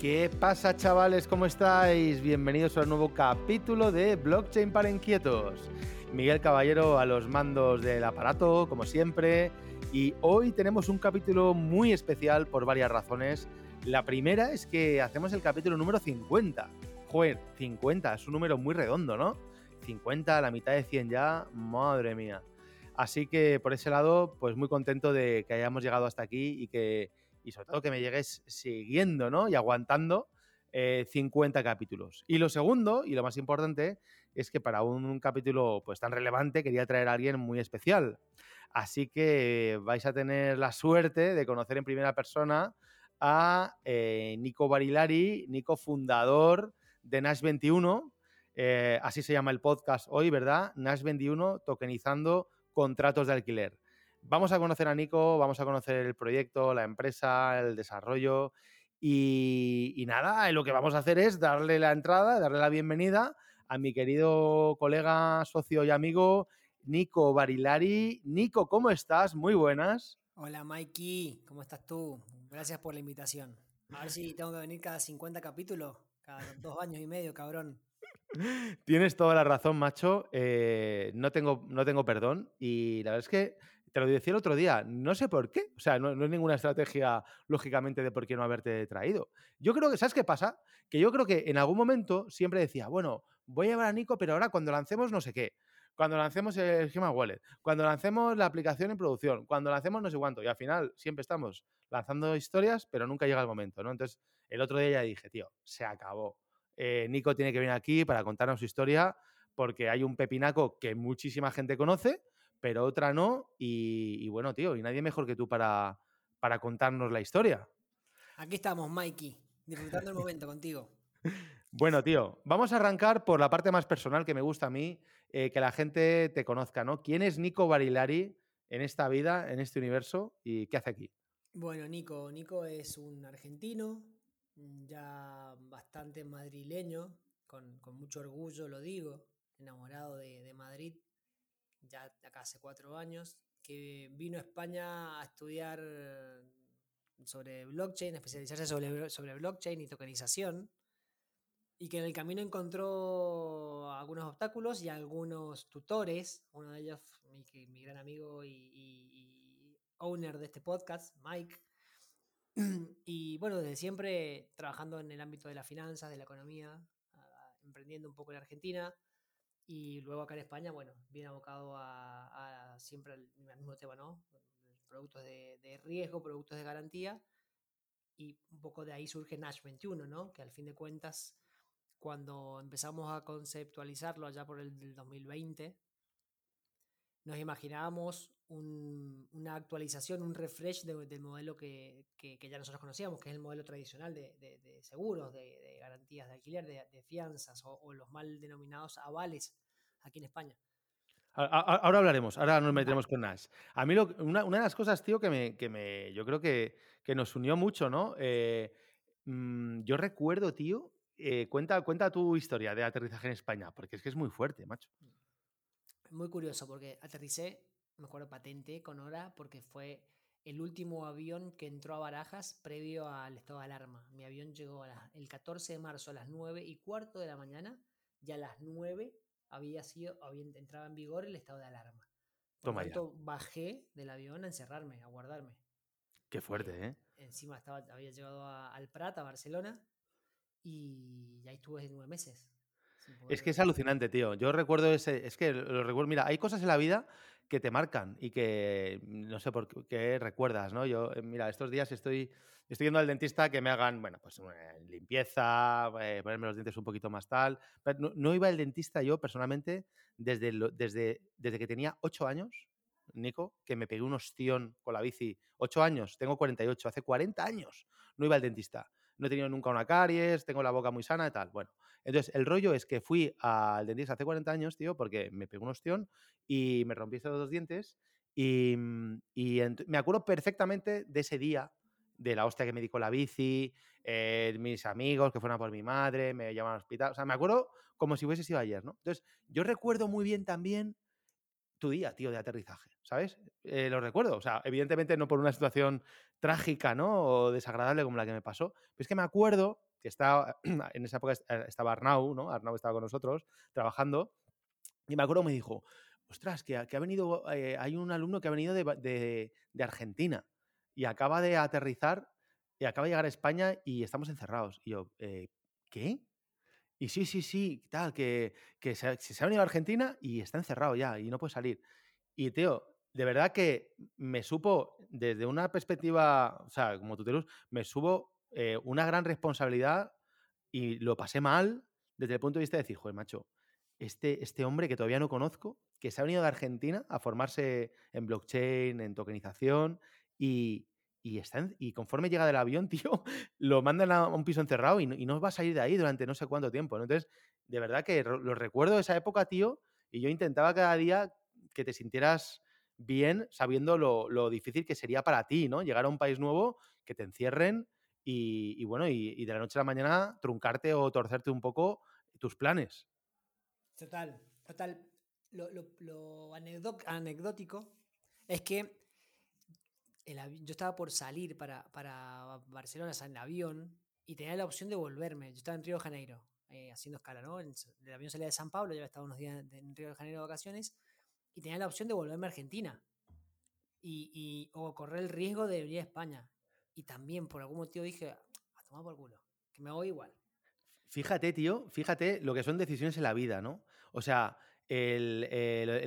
¿Qué pasa chavales? ¿Cómo estáis? Bienvenidos a un nuevo capítulo de Blockchain para Inquietos. Miguel Caballero a los mandos del aparato, como siempre. Y hoy tenemos un capítulo muy especial por varias razones. La primera es que hacemos el capítulo número 50. Joder, 50, es un número muy redondo, ¿no? 50, a la mitad de 100 ya, madre mía. Así que por ese lado, pues muy contento de que hayamos llegado hasta aquí y que y sobre todo que me llegues siguiendo ¿no? y aguantando 50 eh, capítulos. Y lo segundo, y lo más importante, es que para un, capítulo pues tan relevante quería traer a alguien muy especial. Así que vais a tener la suerte de conocer en primera persona a eh, Nico Barilari, Nico fundador de Nash 21. Eh, así se llama el podcast hoy, ¿verdad? Nash 21, tokenizando contratos de alquiler. Vamos a conocer a Nico, vamos a conocer el proyecto, la empresa, el desarrollo y, nada, lo que vamos a hacer es darle la entrada, darle la bienvenida a mi querido colega, socio y amigo Nico Barilari. Nico, ¿cómo estás? Muy buenas. Hola Mikey, ¿cómo estás tú? Gracias por la invitación. A ver si tengo que venir cada 50 capítulos, cada dos años y medio, cabrón. Tienes toda la razón, macho. Eh, no, tengo, no tengo perdón. Y la verdad es que te lo decía el otro día, no sé por qué. O sea, no, es ninguna estrategia, lógicamente, de por qué no haberte traído. Yo creo que, ¿sabes qué pasa? Que yo creo que en algún momento siempre decía, bueno, voy a llevar a Nico, pero ahora cuando lancemos no sé qué. Cuando lancemos el esquema wallet, cuando lancemos la aplicación en producción, cuando lancemos no sé cuánto. Y al final siempre estamos lanzando historias, pero nunca llega el momento, ¿no? Entonces, el otro día ya dije, tío, se acabó. Eh, Nico tiene que venir aquí para contarnos su historia, porque hay un pepinaco que muchísima gente conoce pero otra no. Y, bueno, tío, y nadie mejor que tú para, para contarnos la historia. Aquí estamos, Mikey, disfrutando el momento contigo. Bueno, tío, vamos a arrancar por la parte más personal que me gusta a mí, eh, que la gente te conozca, ¿no? ¿Quién es Nico Barilari en esta vida, en este universo y qué hace aquí? Bueno, Nico, Nico es un argentino, ya bastante madrileño, con, mucho orgullo lo digo, enamorado de, de Madrid ya hace cuatro años, que vino a España a estudiar sobre blockchain, especializarse sobre, sobre blockchain y tokenización, y que en el camino encontró algunos obstáculos y algunos tutores, uno de ellos mi, mi gran amigo y, owner de este podcast, Mike, y bueno, desde siempre trabajando en el ámbito de las finanzas, de la economía, emprendiendo un poco en Argentina, y luego acá en España, bueno, bien abocado a, siempre el, mismo tema, ¿no? Productos de, riesgo, productos de garantía. Y un poco de ahí surge Nash 21, ¿no? Que al fin de cuentas, cuando empezamos a conceptualizarlo allá por el 2020, nos imaginábamos una actualización, un refresh del modelo que, ya nosotros conocíamos, que es el modelo tradicional de, seguros, de, garantías de alquiler, de, fianzas o, los mal denominados avales aquí en España. Ahora hablaremos, ahora nos metemos con Nash. A mí una, de las cosas, tío, que me, que me yo creo que, nos unió mucho, ¿no? Eh, mm, yo recuerdo, tío, eh, cuenta, cuenta tu historia de aterrizaje en España, porque es que es muy fuerte, macho. Muy curioso, porque aterricé, me acuerdo patente, con hora, porque fue el último avión que entró a Barajas previo al estado de alarma. Mi avión llegó el 14 de marzo a las 9 y cuarto de la mañana, y a las 9 había sido, había, entraba en vigor el estado de alarma. Por Toma tanto, bajé del avión a encerrarme, a guardarme. Qué fuerte, ¿eh? Encima estaba, había llegado al Prat, a Barcelona, y ahí estuve nueve meses. Es que es alucinante, tío. Yo recuerdo ese. Es que lo recuerdo. Mira, hay cosas en la vida que te marcan y que no sé por qué recuerdas, ¿no? Yo, eh, mira, estos días estoy, estoy yendo al dentista que me hagan, bueno, pues eh, limpieza, eh, ponerme los dientes un poquito más tal. Pero no, iba al dentista yo personalmente desde, desde, desde que tenía ocho años, Nico, que me pegué un ostión con la bici. Ocho años, tengo 48, hace 40 años no iba al dentista no he tenido nunca una caries, tengo la boca muy sana y tal. Bueno, entonces el rollo es que fui al dentista hace 40 años, tío, porque me pegó un ostión y me rompí estos dos dientes y, me acuerdo perfectamente de ese día, de la hostia que me di con la bici, eh, mis amigos que fueron a por mi madre, me llamaron al hospital. O sea, me acuerdo como si hubiese sido ayer, ¿no? Entonces, yo recuerdo muy bien también tu día, tío, de aterrizaje, ¿sabes? Eh, lo recuerdo, o sea, evidentemente no por una situación trágica, ¿no? O desagradable como la que me pasó, pero es que me acuerdo que está, en esa época estaba Arnau, ¿no? Arnau estaba con nosotros trabajando y me acuerdo me dijo, ostras, que, ha venido, eh, hay un alumno que ha venido de, Argentina y acaba de aterrizar y acaba de llegar a España y estamos encerrados. Y yo, eh, ¿qué? Y sí, sí, sí, tal, que, se, se, ha venido a Argentina y está encerrado ya y no puede salir. Y, tío, de verdad que me supo, desde una perspectiva, o sea, como tutelus, me subo eh, una gran responsabilidad y lo pasé mal desde el punto de vista de decir, joder, macho, este, este hombre que todavía no conozco, que se ha venido de Argentina a formarse en blockchain, en tokenización y, y, está y conforme llega del avión, tío, lo mandan a un piso encerrado y no, y no, va a salir de ahí durante no sé cuánto tiempo. Entonces, de verdad que lo recuerdo de esa época, tío, y yo intentaba cada día que te sintieras bien sabiendo lo, difícil que sería para ti, ¿no? Llegar a un país nuevo, que te encierren y, bueno, y, de la noche a la mañana truncarte o torcerte un poco tus planes. Total, total. Lo, anecdótico es que yo estaba por salir para, para Barcelona en avión y tenía la opción de volverme. Yo estaba en Río de Janeiro, eh, haciendo escala, ¿no? El, avión salía de San Pablo, había estado unos días en Río de Janeiro de vacaciones y tenía la opción de volverme a Argentina y, o correr el riesgo de venir a España. Y también por algún motivo dije, a tomar por culo, que me voy igual. Fíjate, tío, fíjate lo que son decisiones en la vida, ¿no? O sea, el,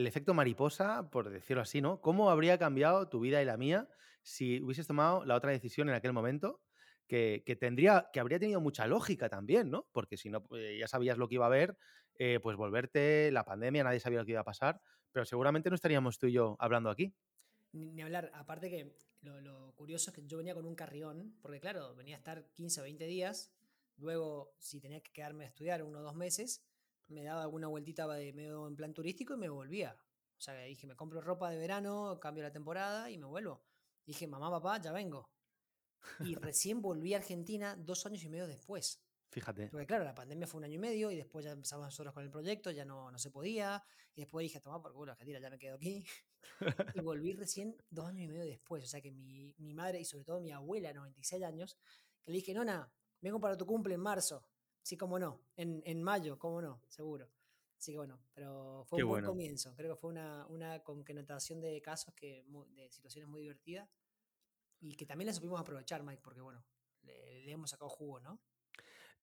efecto mariposa, por decirlo así, ¿no? ¿Cómo habría cambiado tu vida y la mía si hubieses tomado la otra decisión en aquel momento? Que, tendría, que habría tenido mucha lógica también, ¿no? Porque si no, pues, ya sabías lo que iba a haber, eh, pues volverte, la pandemia, nadie sabía lo que iba a pasar pero seguramente no estaríamos tú y yo hablando aquí. Ni, hablar, aparte que lo, curioso es que yo venía con un carrión, porque claro, venía a estar 15 o 20 días, luego si tenía que quedarme a estudiar uno o dos meses, me daba alguna vueltita de medio en plan turístico y me volvía. O sea, dije, me compro ropa de verano, cambio la temporada y me vuelvo. Dije, mamá, papá, ya vengo. Y recién volví a Argentina dos años y medio después. Fíjate. Porque claro, la pandemia fue un año y medio y después ya empezamos nosotros con el proyecto, ya no, no se podía. Y después dije, toma por culo, Argentina, ya me quedo aquí. y volví recién dos años y medio después. O sea que mi, mi madre y sobre todo mi abuela, 96 años, que le dije, nona, vengo para tu cumple en marzo. Sí, cómo no. En, en mayo, cómo no, seguro. Así que bueno, pero fue un buen comienzo. Creo que fue una, una concatenación de casos, que, de situaciones muy divertidas y que también las supimos aprovechar, Mike, porque bueno, le, le hemos sacado jugo, ¿no?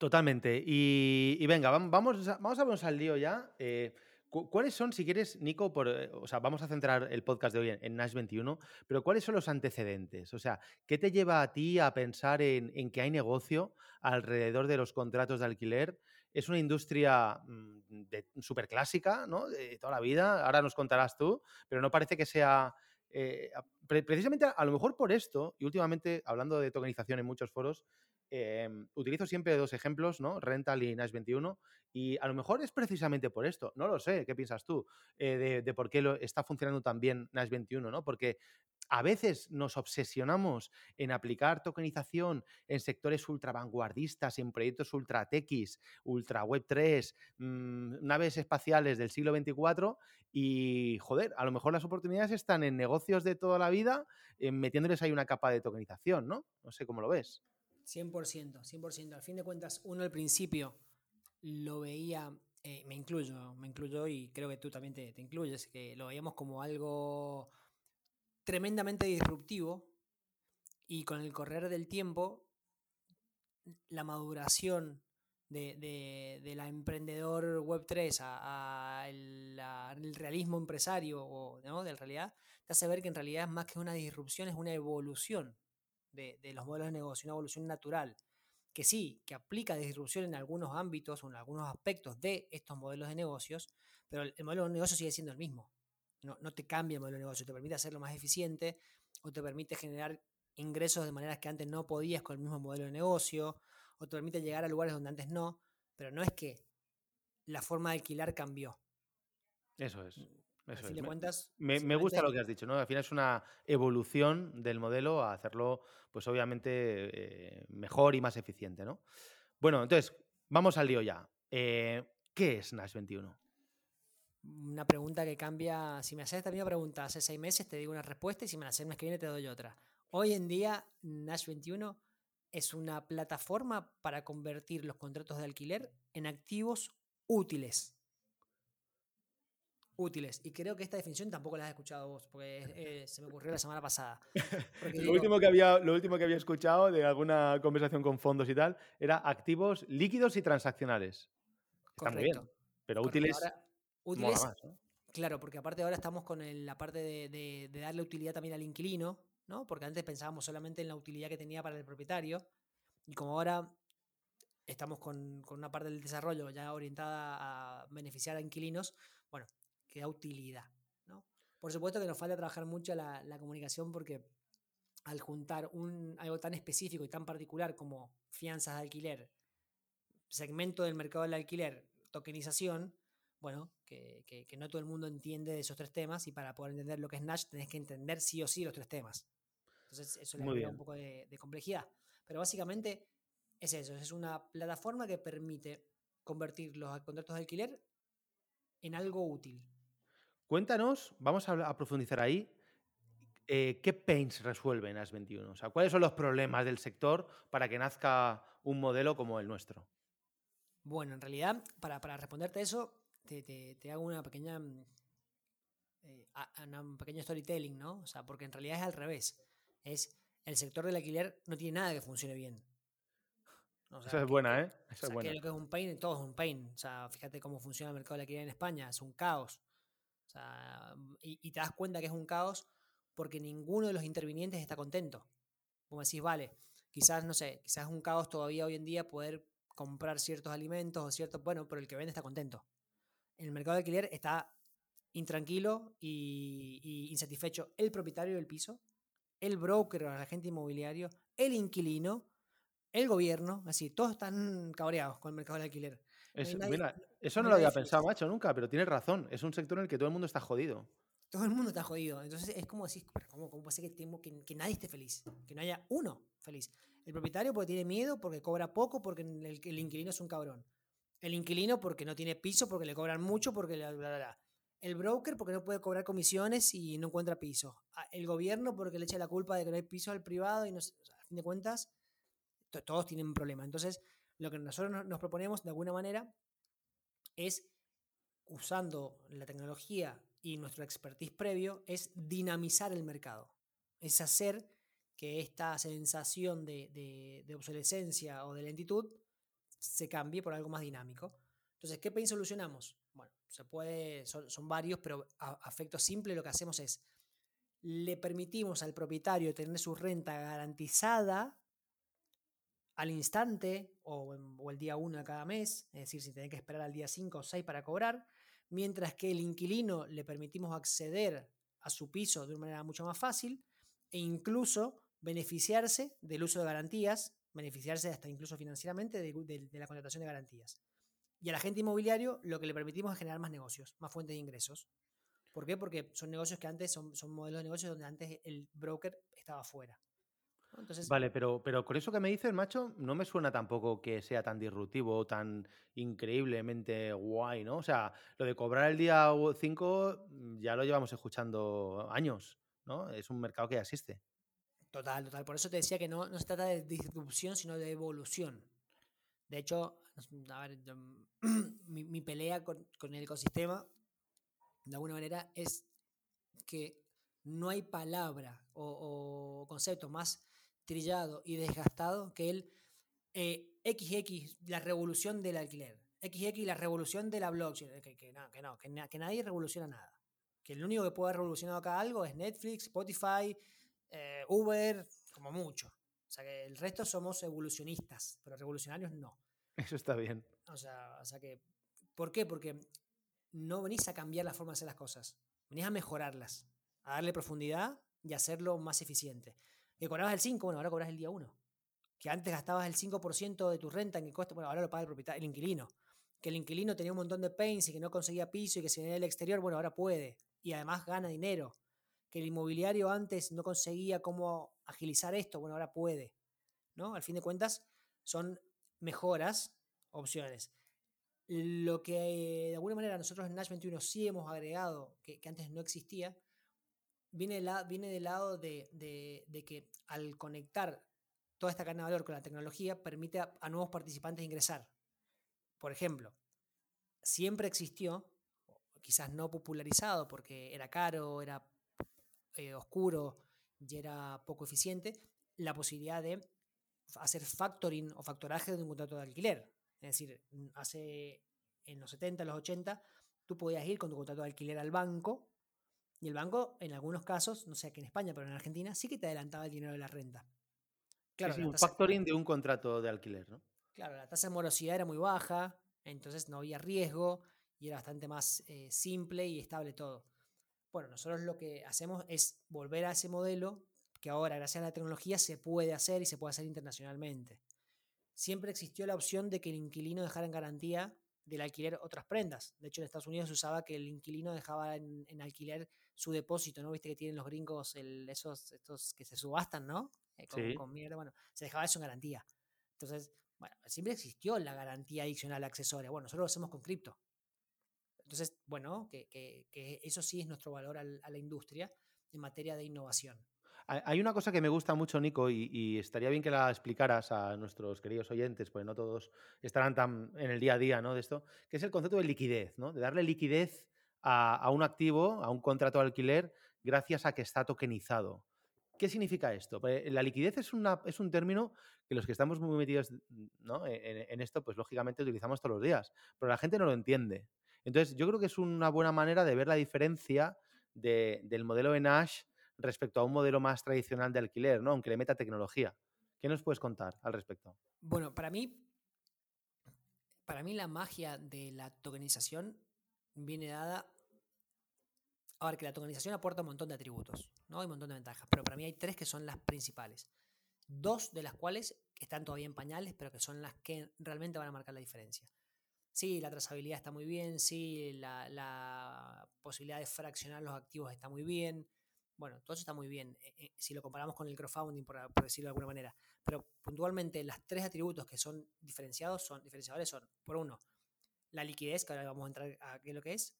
Totalmente. Y, venga, vamos, vamos a vernos al lío ya. Eh, ¿Cuáles son, si quieres, Nico, por, eh, o sea, vamos a centrar el podcast de hoy en, Nash 21, pero cuáles son los antecedentes? O sea, ¿qué te lleva a ti a pensar en, que hay negocio alrededor de los contratos de alquiler? Es una industria mm, súper clásica, ¿no? De toda la vida, ahora nos contarás tú, pero no parece que sea... Eh, precisamente a lo mejor por esto, y últimamente hablando de tokenización en muchos foros, Em, utilizo siempre dos ejemplos, ¿no? Rental y Nash 21. Y a lo mejor es precisamente por esto, no lo sé, ¿qué piensas tú? Eh, de, por qué está funcionando tan bien Nash 21, ¿no? Porque a veces nos obsesionamos en aplicar tokenización en sectores ultra vanguardistas, en proyectos ultra techis, ultra web 3, mm, naves espaciales del siglo 24 y, joder, a lo mejor las oportunidades están en negocios de toda la vida, metiéndoles ahí una capa de tokenización, ¿no? No sé cómo lo ves. 100%, 100%. Al fin de cuentas, uno al principio lo veía, eh, me incluyo, me incluyo y creo que tú también te, incluyes, que lo veíamos como algo tremendamente disruptivo y con el correr del tiempo, la maduración de, la emprendedor Web3 a, el, realismo empresario o ¿no? de la realidad, te hace ver que en realidad es más que una disrupción, es una evolución de, los modelos de negocio, una evolución natural, que sí, que aplica disrupción en algunos ámbitos o en algunos aspectos de estos modelos de negocios, pero el, modelo de negocio sigue siendo el mismo. No, no te cambia el modelo de negocio, te permite hacerlo más eficiente o te permite generar ingresos de maneras que antes no podías con el mismo modelo de negocio, o te permite llegar a lugares donde antes no, pero no es que la forma de alquilar cambió. Eso es. Me, gusta lo que has dicho, ¿no? Al final es una evolución del modelo a hacerlo, pues obviamente, eh, mejor y más eficiente, ¿no? Bueno, entonces, vamos al lío ya. Eh, ¿Qué es Nash 21? Una pregunta que cambia. Si me haces esta misma pregunta hace seis meses, te digo una respuesta y si me la haces el mes que viene, te doy otra. Hoy en día, Nash 21 es una plataforma para convertir los contratos de alquiler en activos útiles. Útiles. Y creo que esta definición tampoco la has escuchado vos, porque eh, se me ocurrió la semana pasada. lo, último que había, lo último que había escuchado de alguna conversación con fondos y tal era activos líquidos y transaccionales. Está muy bien. Pero útiles. útiles Claro, porque aparte ahora estamos con la parte de, darle utilidad también al inquilino, ¿no? Porque antes pensábamos solamente en la utilidad que tenía para el propietario. Y como ahora estamos con, una parte del desarrollo ya orientada a beneficiar a inquilinos, bueno, queda utilidad. ¿no? Por supuesto que nos falta trabajar mucho la, comunicación porque al juntar un, algo tan específico y tan particular como fianzas de alquiler, segmento del mercado del alquiler, tokenización, bueno, que, no todo el mundo entiende de esos tres temas y para poder entender lo que es Nash tenés que entender sí o sí los tres temas. Entonces eso le da un poco de, de complejidad. Pero básicamente es eso, es una plataforma que permite convertir los contratos de alquiler en algo útil. Cuéntanos, vamos a, profundizar ahí, eh, ¿qué pains resuelven AS 21? O sea, ¿cuáles son los problemas del sector para que nazca un modelo como el nuestro? Bueno, en realidad, para, responderte eso, te, hago una pequeña, mm, eh, un pequeño storytelling, ¿no? O sea, porque en realidad es al revés. Es el sector del alquiler no tiene nada que funcione bien. Esa es buena, ¿eh? Esa es buena. Que lo que es un pain, todo es un pain. O sea, fíjate cómo funciona el mercado del alquiler en España, es un caos. O sea, y, te das cuenta que es un caos porque ninguno de los intervinientes está contento. Como decís, vale, quizás, no sé, quizás es un caos todavía hoy en día poder comprar ciertos alimentos o ciertos, bueno, pero el que vende está contento. En el mercado de alquiler está intranquilo y, insatisfecho el propietario del piso, el broker o el agente inmobiliario, el inquilino, el gobierno, así, todos están cabreados con el mercado de alquiler. Mira, eso no lo había pensado, macho, nunca, pero tienes razón. Es un sector en el que todo el mundo está jodido. Todo el mundo está jodido. Entonces es como decir, ¿cómo, cómo puede ser que, que, nadie esté feliz? Que no haya uno feliz. El propietario porque tiene miedo, porque cobra poco, porque el, inquilino es un cabrón. El inquilino porque no tiene piso, porque le cobran mucho, porque bla, bla, bla. El broker porque no puede cobrar comisiones y no encuentra piso. Ah, el gobierno porque le echa la culpa de que no hay piso al privado y no, a fin de cuentas todos tienen un problema. Entonces, lo que nosotros nos proponemos de alguna manera es, usando la tecnología y nuestro expertise previo, es dinamizar el mercado. Es hacer que esta sensación de, obsolescencia o de lentitud se cambie por algo más dinámico. Entonces, ¿qué pain solucionamos? Bueno, se puede, son, varios, pero a, a efecto simple lo que hacemos es le permitimos al propietario tener su renta garantizada al instante o, el día 1 de cada mes, es decir, si tiene que esperar al día 5 o 6 para cobrar, mientras que el inquilino le permitimos acceder a su piso de una manera mucho más fácil e incluso beneficiarse del uso de garantías, beneficiarse hasta incluso financieramente de, la contratación de garantías. Y al agente inmobiliario lo que le permitimos es generar más negocios, más fuentes de ingresos. ¿Por qué? Porque son negocios que antes son modelos de negocios donde antes el broker estaba fuera vale, pero, pero con eso que me dices, macho, no me suena tampoco que sea tan disruptivo o tan increíblemente guay, ¿no? O sea, lo de cobrar el día 5 mm, ya lo llevamos escuchando años, ¿no? Es un mercado que ya existe. Total, total. Por eso te decía que no, no se trata de disrupción, sino de evolución. De hecho, a ver, mi, pelea con, el ecosistema, de alguna manera, es que no hay palabra o, o concepto más trillado y desgastado que el XX, eh, la revolución del alquiler. XX, la revolución de la blockchain. Que, que no, que no, que, nadie revoluciona nada. Que el único que puede haber revolucionado acá algo es Netflix, Spotify, eh, Uber, como mucho. O sea que el resto somos evolucionistas, pero revolucionarios no. Eso está bien. O sea, o sea que, ¿por qué? Porque no venís a cambiar la forma de hacer las cosas, venís a mejorarlas, a darle profundidad y hacerlo más eficiente que cobrabas el 5, bueno, ahora cobras el día 1. Que antes gastabas el 5% de tu renta en el coste, bueno, ahora lo paga el propietario, el inquilino. Que el inquilino tenía un montón de pains y que no conseguía piso y que se venía del exterior, bueno, ahora puede. Y además gana dinero. Que el inmobiliario antes no conseguía cómo agilizar esto, bueno, ahora puede. ¿No? Al fin de cuentas, son mejoras, opciones. Lo que de alguna manera nosotros en Nash 21 sí hemos agregado, que antes no existía, viene, viene del lado de, que al conectar toda esta cadena de valor con la tecnología permite a, nuevos participantes ingresar. Por ejemplo, siempre existió, quizás no popularizado porque era caro, era eh, oscuro y era poco eficiente, la posibilidad de hacer factoring o factoraje de un contrato de alquiler. Es decir, hace en los 70, los 80, tú podías ir con tu contrato de alquiler al banco y el banco, en algunos casos, no sé aquí en España, pero en Argentina, sí que te adelantaba el dinero de la renta. Claro, un factoring de un contrato de alquiler, ¿no? Claro, la tasa de morosidad era muy baja, entonces no había riesgo y era bastante más eh, simple y estable todo. Bueno, nosotros lo que hacemos es volver a ese modelo que ahora, gracias a la tecnología, se puede hacer y se puede hacer internacionalmente. Siempre existió la opción de que el inquilino dejara en garantía del alquiler otras prendas. De hecho, en Estados Unidos se usaba que el inquilino dejaba en, alquiler su depósito, ¿no? Viste que tienen los gringos esos estos que se subastan, ¿no? Eh, con, mierda, bueno, se dejaba eso en garantía. Entonces, bueno, siempre existió la garantía adicional accesoria. Bueno, nosotros lo hacemos con cripto. Entonces, bueno, que, eso sí es nuestro valor a la industria en materia de innovación. Hay una cosa que me gusta mucho, Nico, y, estaría bien que la explicaras a nuestros queridos oyentes, porque no todos estarán tan en el día a día ¿no? de esto, que es el concepto de liquidez, ¿no? de darle liquidez a, un activo, a un contrato de alquiler, gracias a que está tokenizado. ¿Qué significa esto? La liquidez es, un término que los que estamos muy metidos ¿no? en, esto, pues lógicamente utilizamos todos los días, pero la gente no lo entiende. Entonces, yo creo que es una buena manera de ver la diferencia del modelo de Nash respecto a un modelo más tradicional de alquiler, ¿no? Aunque le meta tecnología. ¿Qué nos puedes contar al respecto? Bueno, para mí, para mí la magia de la tokenización viene dada. A ver, que la tokenización aporta un montón de atributos, ¿no? Hay un montón de ventajas, pero para mí hay tres que son las principales. Dos de las cuales están todavía en pañales, pero que son las que realmente van a marcar la diferencia. Sí, la trazabilidad está muy bien, sí, la, posibilidad de fraccionar los activos está muy bien, bueno, todo eso está muy bien, eh, eh, si lo comparamos con el crowdfunding, por, decirlo de alguna manera. Pero puntualmente, los tres atributos que son diferenciados, son diferenciadores son, por uno, la liquidez, que ahora vamos a entrar a qué es lo que es.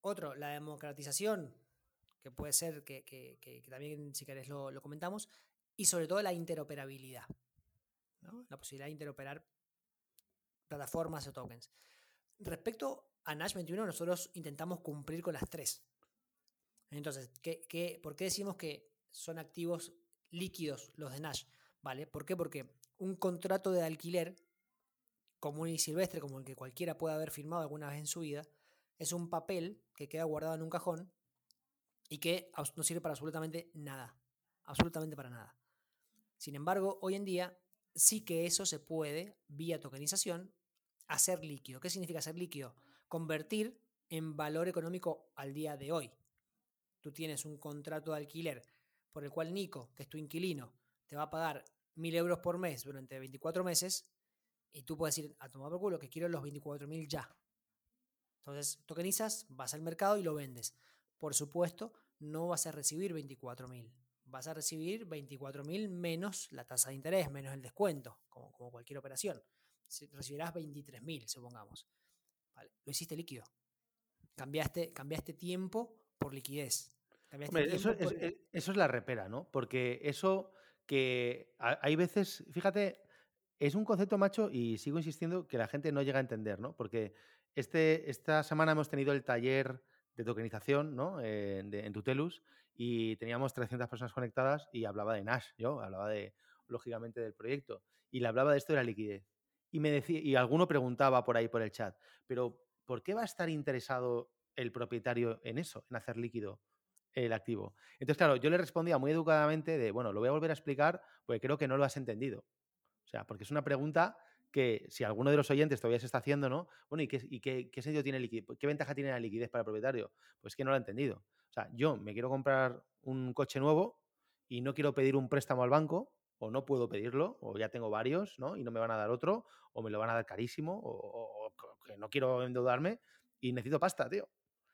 Otro, la democratización, que puede ser que, también, si querés, lo, comentamos. Y sobre todo la interoperabilidad, la posibilidad de interoperar plataformas o tokens. Respecto a Nash 21, nosotros intentamos cumplir con las tres. Entonces, ¿qué, por qué decimos que son activos líquidos los de Nash? ¿Vale? ¿Por qué? Porque un contrato de alquiler común y silvestre, como el que cualquiera puede haber firmado alguna vez en su vida, es un papel que queda guardado en un cajón y que no sirve para absolutamente nada. Absolutamente para nada. Sin embargo, hoy en día sí que eso se puede, vía tokenización, hacer líquido. ¿Qué significa hacer líquido? Convertir en valor económico al día de hoy tú tienes un contrato de alquiler por el cual Nico, que es tu inquilino, te va a pagar mil euros por mes durante 24 meses, y tú puedes decir, a tomar por culo, que quiero los 24 mil ya. Entonces, tokenizas, vas al mercado y lo vendes. Por supuesto, no vas a recibir 24 mil. Vas a recibir 24 mil menos la tasa de interés, menos el descuento, como, como cualquier operación. Recibirás 23 mil, supongamos. lo hiciste líquido. Cambiaste, cambiaste tiempo por liquidez. eso, es, la repera, ¿no? Porque eso que hay veces, fíjate, es un concepto macho y sigo insistiendo que la gente no llega a entender, ¿no? Porque este, esta semana hemos tenido el taller de tokenización ¿no? Eh, en Tutelus y teníamos 300 personas conectadas y hablaba de Nash, yo hablaba de, lógicamente, del proyecto y le hablaba de esto de la liquidez. Y, me decía, y alguno preguntaba por ahí por el chat, pero ¿por qué va a estar interesado el propietario en eso, en hacer líquido el activo. Entonces, claro, yo le respondía muy educadamente de, bueno, lo voy a volver a explicar porque creo que no lo has entendido. O sea, porque es una pregunta que si alguno de los oyentes todavía se está haciendo, ¿no? Bueno, ¿y qué, sentido tiene liquidez? ¿Qué ventaja tiene la liquidez para el propietario? Pues que no lo ha entendido. O sea, yo me quiero comprar un coche nuevo y no quiero pedir un préstamo al banco, o no puedo pedirlo, o ya tengo varios, ¿no? Y no me van a dar otro, o me lo van a dar carísimo, o, o que no quiero endeudarme y necesito pasta, tío.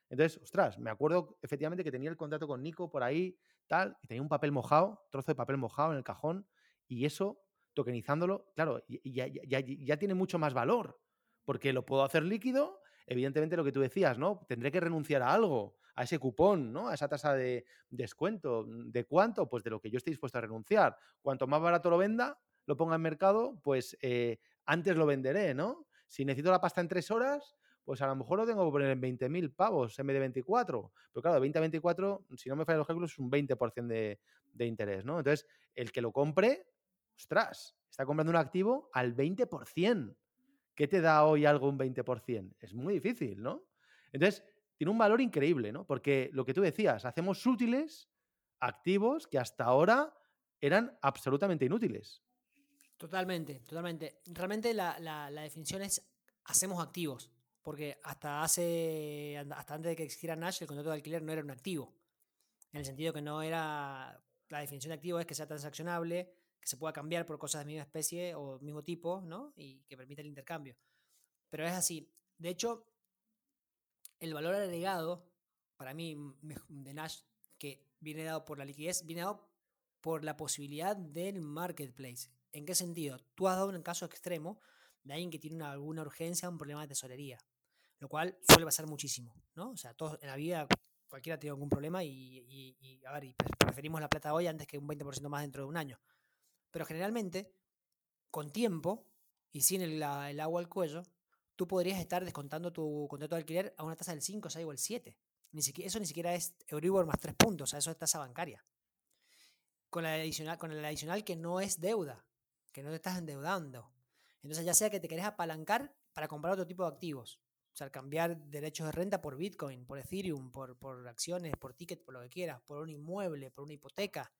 Entonces, ostras, me acuerdo efectivamente que tenía el contrato con Nico por ahí, tal, y tenía un papel mojado, trozo de papel mojado en el cajón, y eso, tokenizándolo, claro, ya, ya, tiene mucho más valor, porque lo puedo hacer líquido, evidentemente lo que tú decías, ¿no? Tendré que renunciar a algo, a ese cupón, ¿no? A esa tasa de descuento. ¿De cuánto? Pues de lo que yo estoy dispuesto a renunciar. Cuanto más barato lo venda, lo ponga en mercado, pues eh, antes lo venderé, ¿no? Si necesito la pasta en tres horas, pues a lo mejor lo tengo que poner en 20.000 pavos en vez de 24. Pero claro, 20 a 24, si no me fallan los cálculos, es un 20% de, de interés, ¿no? Entonces, el que lo compre, ostras, está comprando un activo al 20%. ¿Qué te da hoy algo un 20%? Es muy difícil, ¿no? Entonces, tiene un valor increíble, ¿no? Porque lo que tú decías, hacemos útiles activos que hasta ahora eran absolutamente inútiles. Totalmente, totalmente. Realmente la, la definición es hacemos activos. Porque hasta hace. hasta antes de que existiera Nash, el contrato de alquiler no era un activo. En el sentido que no era. La definición de activo es que sea transaccionable, que se pueda cambiar por cosas de misma especie o mismo tipo, ¿no? Y que permita el intercambio. Pero es así. De hecho, el valor agregado, para mí, de Nash, que viene dado por la liquidez, viene dado por la posibilidad del marketplace. ¿En qué sentido? Tú has dado un caso extremo de alguien que tiene alguna urgencia, un problema de tesorería lo cual suele pasar muchísimo, ¿no? O sea, todos en la vida cualquiera tiene algún problema y, a ver, y preferimos la plata hoy antes que un 20% más dentro de un año. Pero generalmente, con tiempo y sin el, agua al cuello, tú podrías estar descontando tu contrato de alquiler a una tasa del 5, 6 o el 7. Ni siquiera, eso ni siquiera es Euribor más 3 puntos, o sea, eso es tasa bancaria. Con, adicional, con el adicional que no es deuda, que no te estás endeudando. Entonces, ya sea que te querés apalancar para comprar otro tipo de activos, o sea, cambiar derechos de renta por Bitcoin, por Ethereum, por, por acciones, por ticket, por lo que quieras, por un inmueble, por una hipoteca,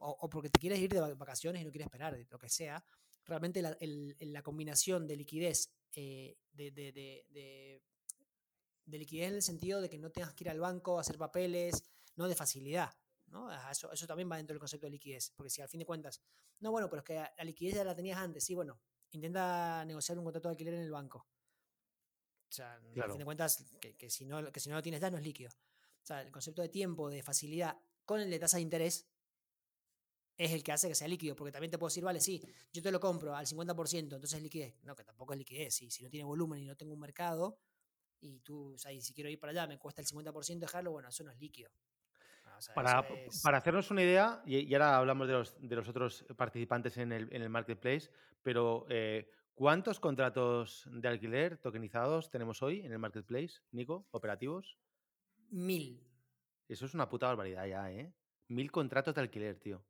o, porque te quieres ir de vacaciones y no quieres esperar, lo que sea, realmente la, la combinación de liquidez, eh, de, de, de, de, liquidez en el sentido de que no tengas que ir al banco a hacer papeles, no de facilidad. ¿no? Eso, eso también va dentro del concepto de liquidez, porque si al fin de cuentas, no, bueno, pero es que la liquidez ya la tenías antes, sí, bueno, intenta negociar un contrato de alquiler en el banco o sea, a fin de cuentas, que, si no, que si no lo tienes ya no es líquido. O sea, el concepto de tiempo, de facilidad con el de tasa de interés es el que hace que sea líquido, porque también te puedo decir, vale, sí, yo te lo compro al 50%, entonces es liquidez. No, que tampoco es liquidez. Si, si no tiene volumen y no tengo un mercado, y tú, o sea, y si quiero ir para allá, me cuesta el 50% dejarlo, bueno, eso no es líquido. Ah, para, para, hacernos una idea, y, ahora hablamos de los, de los otros participantes en el, en el marketplace, pero eh, ¿Cuántos contratos de alquiler tokenizados tenemos hoy en el marketplace, Nico, operativos? Mil. Eso es una puta barbaridad ya, ¿eh? Mil contratos de alquiler, tío.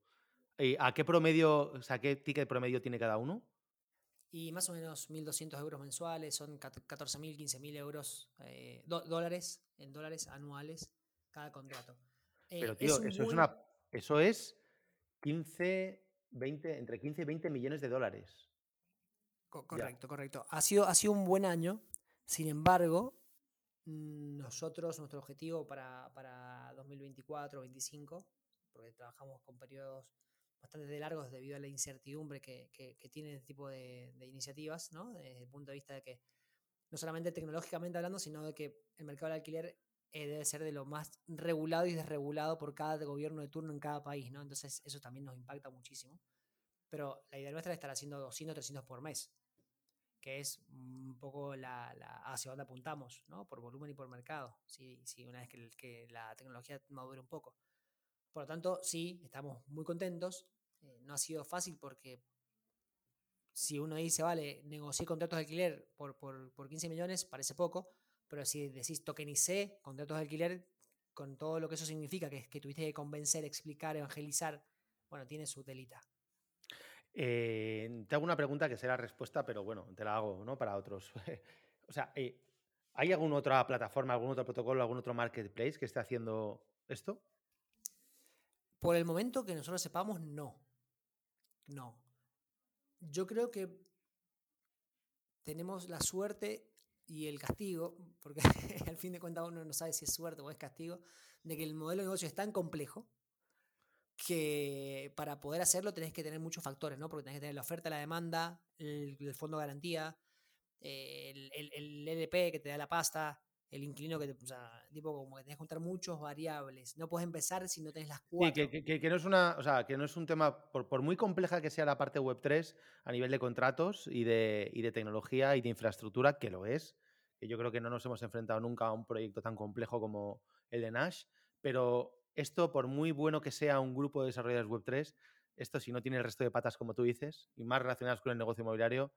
¿Y ¿A qué promedio, o sea, qué ticket promedio tiene cada uno? Y más o menos 1.200 euros mensuales, son 14.000, 15.000 euros, eh, dólares, en dólares anuales cada contrato. Eh, Pero tío, eso, es una, eso es 15, 20, entre 15 y 20 millones de dólares correcto, correcto. Ha sido, ha sido un buen año. Sin embargo, mm, nosotros, nuestro objetivo para, para 2024-2025, porque trabajamos con periodos bastante largos debido a la incertidumbre que, que, tiene este tipo de, iniciativas, ¿no? Desde el punto de vista de que, no solamente tecnológicamente hablando, sino de que el mercado del alquiler eh, debe ser de lo más regulado y desregulado por cada gobierno de turno en cada país, ¿no? Entonces eso también nos impacta muchísimo. Pero la idea nuestra es estar haciendo 200, 300 por mes que es un poco la, hacia dónde apuntamos, ¿no? Por volumen y por mercado, sí, sí una vez que, que, la tecnología madure un poco. Por lo tanto, sí, estamos muy contentos. Eh, no ha sido fácil porque si uno dice, vale, negocié contratos de alquiler por, por, por 15 millones, parece poco, pero si decís tokenicé contratos de alquiler, con todo lo que eso significa, que tuviste que convencer, explicar, evangelizar, bueno, tiene su delita. Eh, te hago una pregunta que será respuesta, pero bueno, te la hago ¿no? para otros. o sea, eh, ¿hay alguna otra plataforma, algún otro protocolo, algún otro marketplace que esté haciendo esto? Por el momento que nosotros sepamos, no. No. Yo creo que tenemos la suerte y el castigo, porque al fin de cuentas uno no sabe si es suerte o es castigo, de que el modelo de negocio es tan complejo que para poder hacerlo tenés que tener muchos factores, ¿no? Porque tenés que tener la oferta, la demanda, el, fondo de garantía, el, el, LP que te da la pasta, el inquilino que te, o sea, tipo como que tenés que contar muchos variables. No puedes empezar si no tenés las cuatro. Sí, que, que, no es una, o sea, que no es un tema, por, por, muy compleja que sea la parte web 3 a nivel de contratos y de, y de tecnología y de infraestructura, que lo es, que yo creo que no nos hemos enfrentado nunca a un proyecto tan complejo como el de Nash, pero esto, por muy bueno que sea un grupo de desarrolladores Web3, esto si no tiene el resto de patas como tú dices, y más relacionadas con el negocio inmobiliario,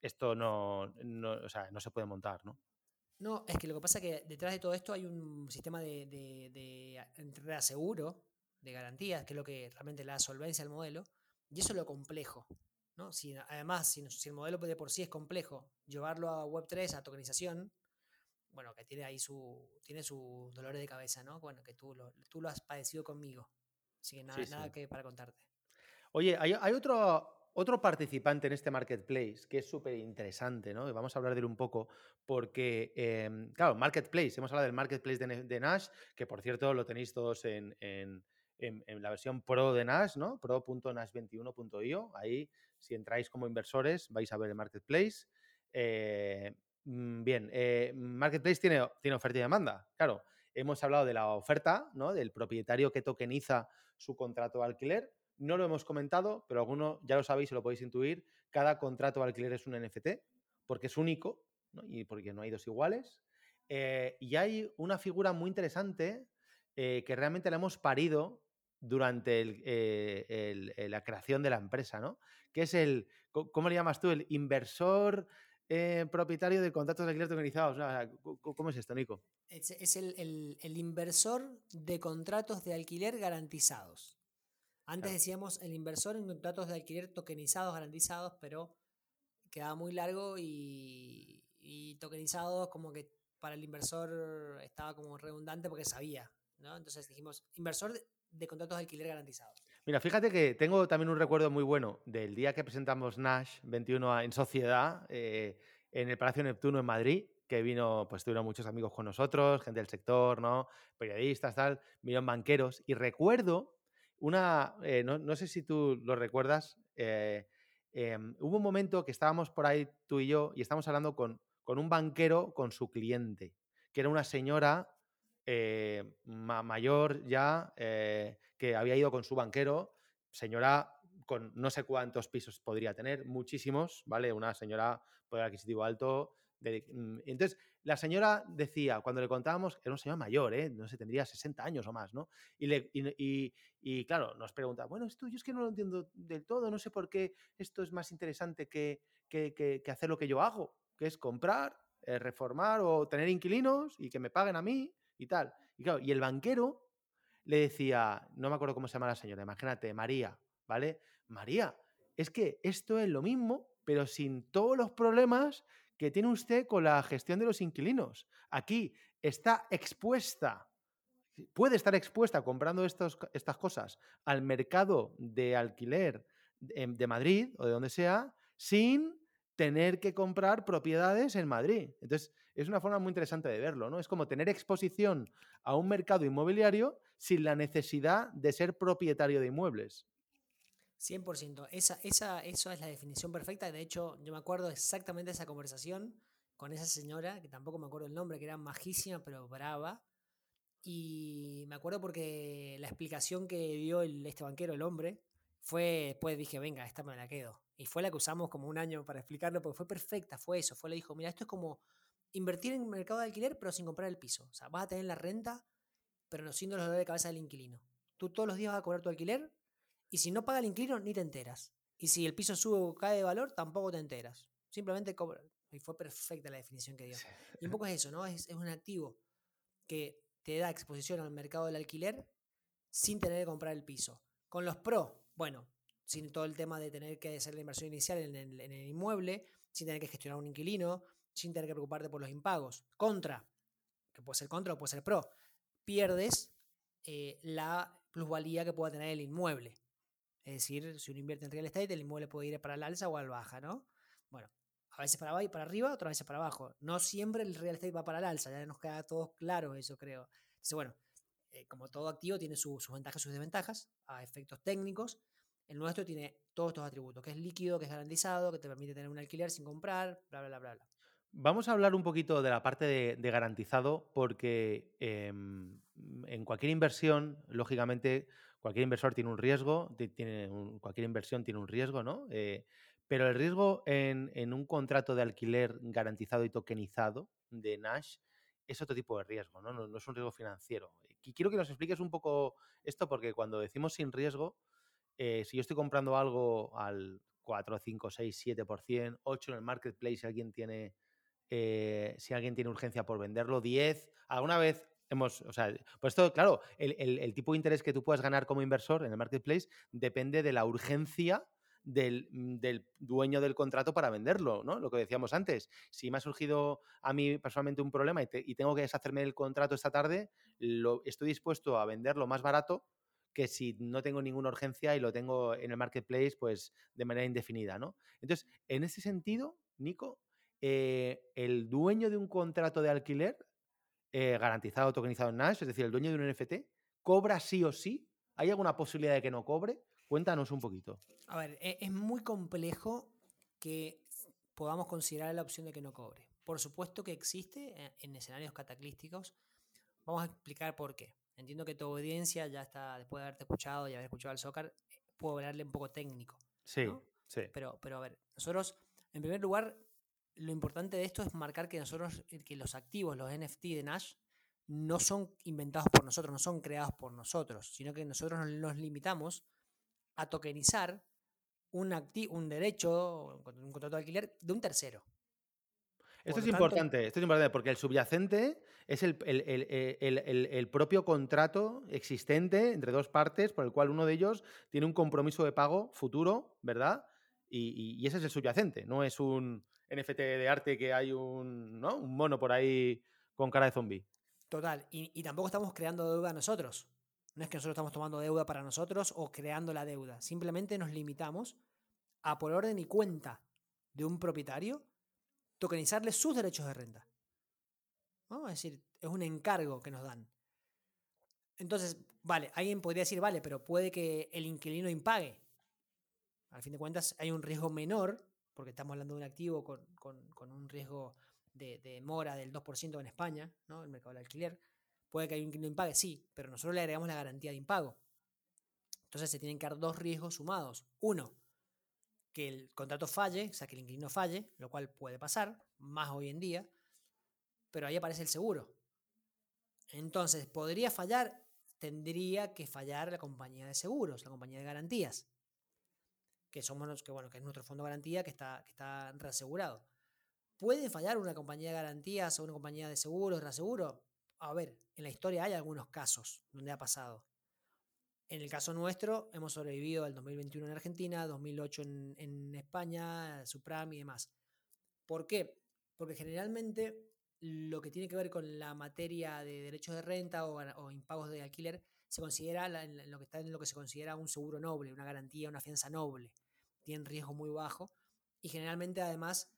esto no, no, se puede montar, ¿no? No, es que lo que pasa es que detrás de todo esto hay un sistema de, de, de reaseguro, de garantías, que es lo que realmente le da solvencia al modelo, y eso es lo complejo. ¿no? Si, además, si, si, el modelo de por sí es complejo, llevarlo a Web3, a tokenización, bueno, que tiene ahí su, tiene sus dolores de cabeza, ¿no? Bueno, que tú lo, tú lo has padecido conmigo. Así que nada, nada que para contarte. Oye, hay, hay otro, otro participante en este marketplace que es súper interesante, ¿no? Vamos a hablar de él un poco porque, em, claro, marketplace, hemos hablado del marketplace de, Nash, que por cierto lo tenéis todos en, en, la versión pro de Nash, ¿no? pro.nash21.io. Ahí, si entráis como inversores, vais a ver el marketplace. Eh, mm, bien, eh, marketplace tiene, tiene oferta y demanda, claro. Hemos hablado de la oferta, ¿no? Del propietario que tokeniza su contrato de alquiler no lo hemos comentado, pero alguno ya lo sabéis y lo podéis intuir. Cada contrato de alquiler es un NFT porque es único y porque no hay dos iguales. Eh, y hay una figura muy interesante eh, que realmente la hemos parido durante eh, la creación de la empresa, ¿no? Que es el, ¿cómo le llamas tú? El inversor propietario de contratos de alquiler tokenizados. ¿Cómo es esto, Nico? Es, el inversor de contratos de alquiler garantizados. Antes decíamos el inversor en contratos de alquiler tokenizados, garantizados, pero quedaba muy largo y, tokenizados como que para el inversor estaba como redundante porque sabía, ¿no? Entonces dijimos inversor de, contratos de alquiler garantizados. Mira, fíjate que tengo también un recuerdo muy bueno del día que presentamos Nash 21 en sociedad eh, en el Palacio Neptuno en Madrid, que vino, pues tuvieron muchos amigos con nosotros, gente del sector, ¿no? Periodistas, tal, vinieron banqueros. Y recuerdo una, eh, no, sé si tú lo recuerdas, eh, em, hubo un momento que estábamos por ahí tú y yo y estábamos hablando con, con un banquero con su cliente, que era una señora eh, mayor ya, que había ido con su banquero, señora con no sé cuántos pisos podría tener, muchísimos, ¿vale? Una señora poder adquisitivo alto. Mm, entonces, la señora decía, cuando le contábamos, era una señora mayor, ¿eh? no sé, tendría 60 años o más, ¿no? Y, le, y, claro, nos pregunta, bueno, esto yo es que no lo entiendo del todo, no sé por qué esto es más interesante que, que, hacer lo que yo hago, que es comprar, eh, reformar o tener inquilinos y que me paguen a mí y tal. Y claro, y el banquero le decía, no me acuerdo cómo se llama la señora, imagínate, María, ¿vale? María, es que esto es lo mismo, pero sin todos los problemas que tiene usted con la gestión de los inquilinos. Aquí está expuesta, puede estar expuesta comprando estas cosas al mercado de alquiler de, Madrid o de donde sea, sin tener que comprar propiedades en Madrid. Entonces, es una forma muy interesante de verlo, ¿no? Es como tener exposición a un mercado inmobiliario sin la necesidad de ser propietario de inmuebles. 100%. Esa, esa, es la definición perfecta. De hecho, yo me acuerdo exactamente de esa conversación con esa señora, que tampoco me acuerdo el nombre, que era majísima pero brava. Y me acuerdo porque la explicación que dio el, este banquero, el hombre, fue, después dije, venga, esta me la quedo. Y fue la que usamos como un año para explicarlo, porque fue perfecta, fue eso. Fue, le dijo, mira, esto es como invertir en mercado de alquiler, pero sin comprar el piso. O sea, vas a tener la renta, pero no siendo los dolores de cabeza del inquilino. Tú todos los días vas a cobrar tu alquiler, y si no paga el inquilino, ni te enteras. Y si el piso sube o cae de valor, tampoco te enteras. Simplemente cobra. Y fue perfecta la definición que dio. Y un poco es eso, ¿no? Es, un activo que te da exposición al mercado del alquiler sin tener que comprar el piso. Con los pro, bueno, sin todo el tema de tener que hacer la inversión inicial en el, en el inmueble, sin tener que gestionar un inquilino, sin tener que preocuparte por los impagos. Contra, que puede ser contra o puede ser pro, pierdes eh, la plusvalía que pueda tener el inmueble. Es decir, si uno invierte en real estate, el inmueble puede ir para el alza o al baja, ¿no? Bueno, a veces para, para arriba, otras veces para abajo. No siempre el real estate va para el alza, ya nos queda todo claro eso, creo. Bueno, eh, como todo activo tiene sus ventajas y sus desventajas, a efectos técnicos. El nuestro tiene todos estos atributos, que es líquido, que es garantizado, que te permite tener un alquiler sin comprar, bla, bla, bla, bla. Vamos a hablar un poquito de la parte de, garantizado, porque em, en cualquier inversión, lógicamente, cualquier inversor tiene un riesgo, tiene cualquier inversión tiene un riesgo, ¿no? Eh, pero el riesgo en, un contrato de alquiler garantizado y tokenizado de Nash es otro tipo de riesgo, ¿no? No, es un riesgo financiero. Y quiero que nos expliques un poco esto, porque cuando decimos sin riesgo, eh, si yo estoy comprando algo al 4, 5, 6, 7%, 8 en el marketplace, si alguien tiene, eh, si alguien tiene urgencia por venderlo, 10, alguna vez hemos, o sea, pues esto, claro, el, el tipo de interés que tú puedas ganar como inversor en el marketplace depende de la urgencia Mm, del, dueño del contrato para venderlo, ¿no? Lo que decíamos antes. Si me ha surgido a mí personalmente un problema y, tengo que deshacerme del contrato esta tarde, lo, estoy dispuesto a venderlo más barato que si no tengo ninguna urgencia y lo tengo en el marketplace, pues de manera indefinida, ¿no? Entonces, en ese sentido, Nico, eh, el dueño de un contrato de alquiler eh, garantizado, tokenizado en Nash, es decir, el dueño de un NFT, ¿cobra sí o sí? ¿Hay alguna posibilidad de que no cobre? Cuéntanos un poquito. A ver, e, es muy complejo que podamos considerar la opción de que no cobre. Por supuesto que existe eh, en escenarios cataclísticos. Vamos a explicar por qué. Entiendo que tu audiencia ya está, después de haberte escuchado y haber escuchado el soccer, puedo hablarle un poco técnico. Sí, sí. Pero, pero a ver, nosotros, en primer lugar, lo importante de esto es marcar que nosotros, que los activos, los NFT de Nash, no son inventados por nosotros, no son creados por nosotros, sino que nosotros nos limitamos a tokenizar un, un derecho, un contrato de alquiler de un tercero. Esto es importante, esto es importante porque el subyacente es el, el, propio contrato existente entre dos partes por el cual uno de ellos tiene un compromiso de pago futuro, ¿verdad? Y, ese es el subyacente, no es un NFT de arte que hay un, ¿no? un mono por ahí con cara de zombie. Total, y, y tampoco estamos creando deuda nosotros. No es que nosotros estamos tomando deuda para nosotros o creando la deuda. Simplemente nos limitamos a, por orden y cuenta de un propietario, tokenizarle sus derechos de renta. ¿No? Es decir, es un encargo que nos dan. Entonces, vale, alguien podría decir, vale, pero puede que el inquilino impague. Al fin de cuentas, hay un riesgo menor, porque estamos hablando de un activo con, un riesgo de, mora del 2% en España, ¿no? el mercado del alquiler. Puede que haya un no impague, sí, pero nosotros le agregamos la garantía de impago. Entonces se tienen que dar dos riesgos sumados. Uno, que el contrato falle, o sea, que el inquilino falle, lo cual puede pasar, más hoy en día, pero ahí aparece el seguro. Entonces, ¿podría fallar? Tendría que fallar la compañía de seguros, la compañía de garantías, que somos que, bueno, que es nuestro fondo de garantía que está, que está reasegurado. ¿Puede fallar una compañía de garantías o una compañía de seguros, reaseguro? a ver, en la historia hay algunos casos donde ha pasado. En el caso nuestro, hemos sobrevivido al 2021 en Argentina, 2008 en, España, Supram y demás. ¿Por qué? Porque generalmente lo que tiene que ver con la materia de derechos de renta o, impagos de alquiler se considera lo que está en lo que se considera un seguro noble, una garantía, una fianza noble. Tienen riesgo muy bajo y generalmente además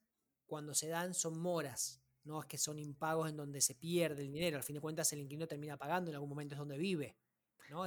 cuando se dan son moras, no es que son impagos en donde se pierde el dinero. Al fin de cuentas, el inquilino termina pagando en algún momento, es donde vive.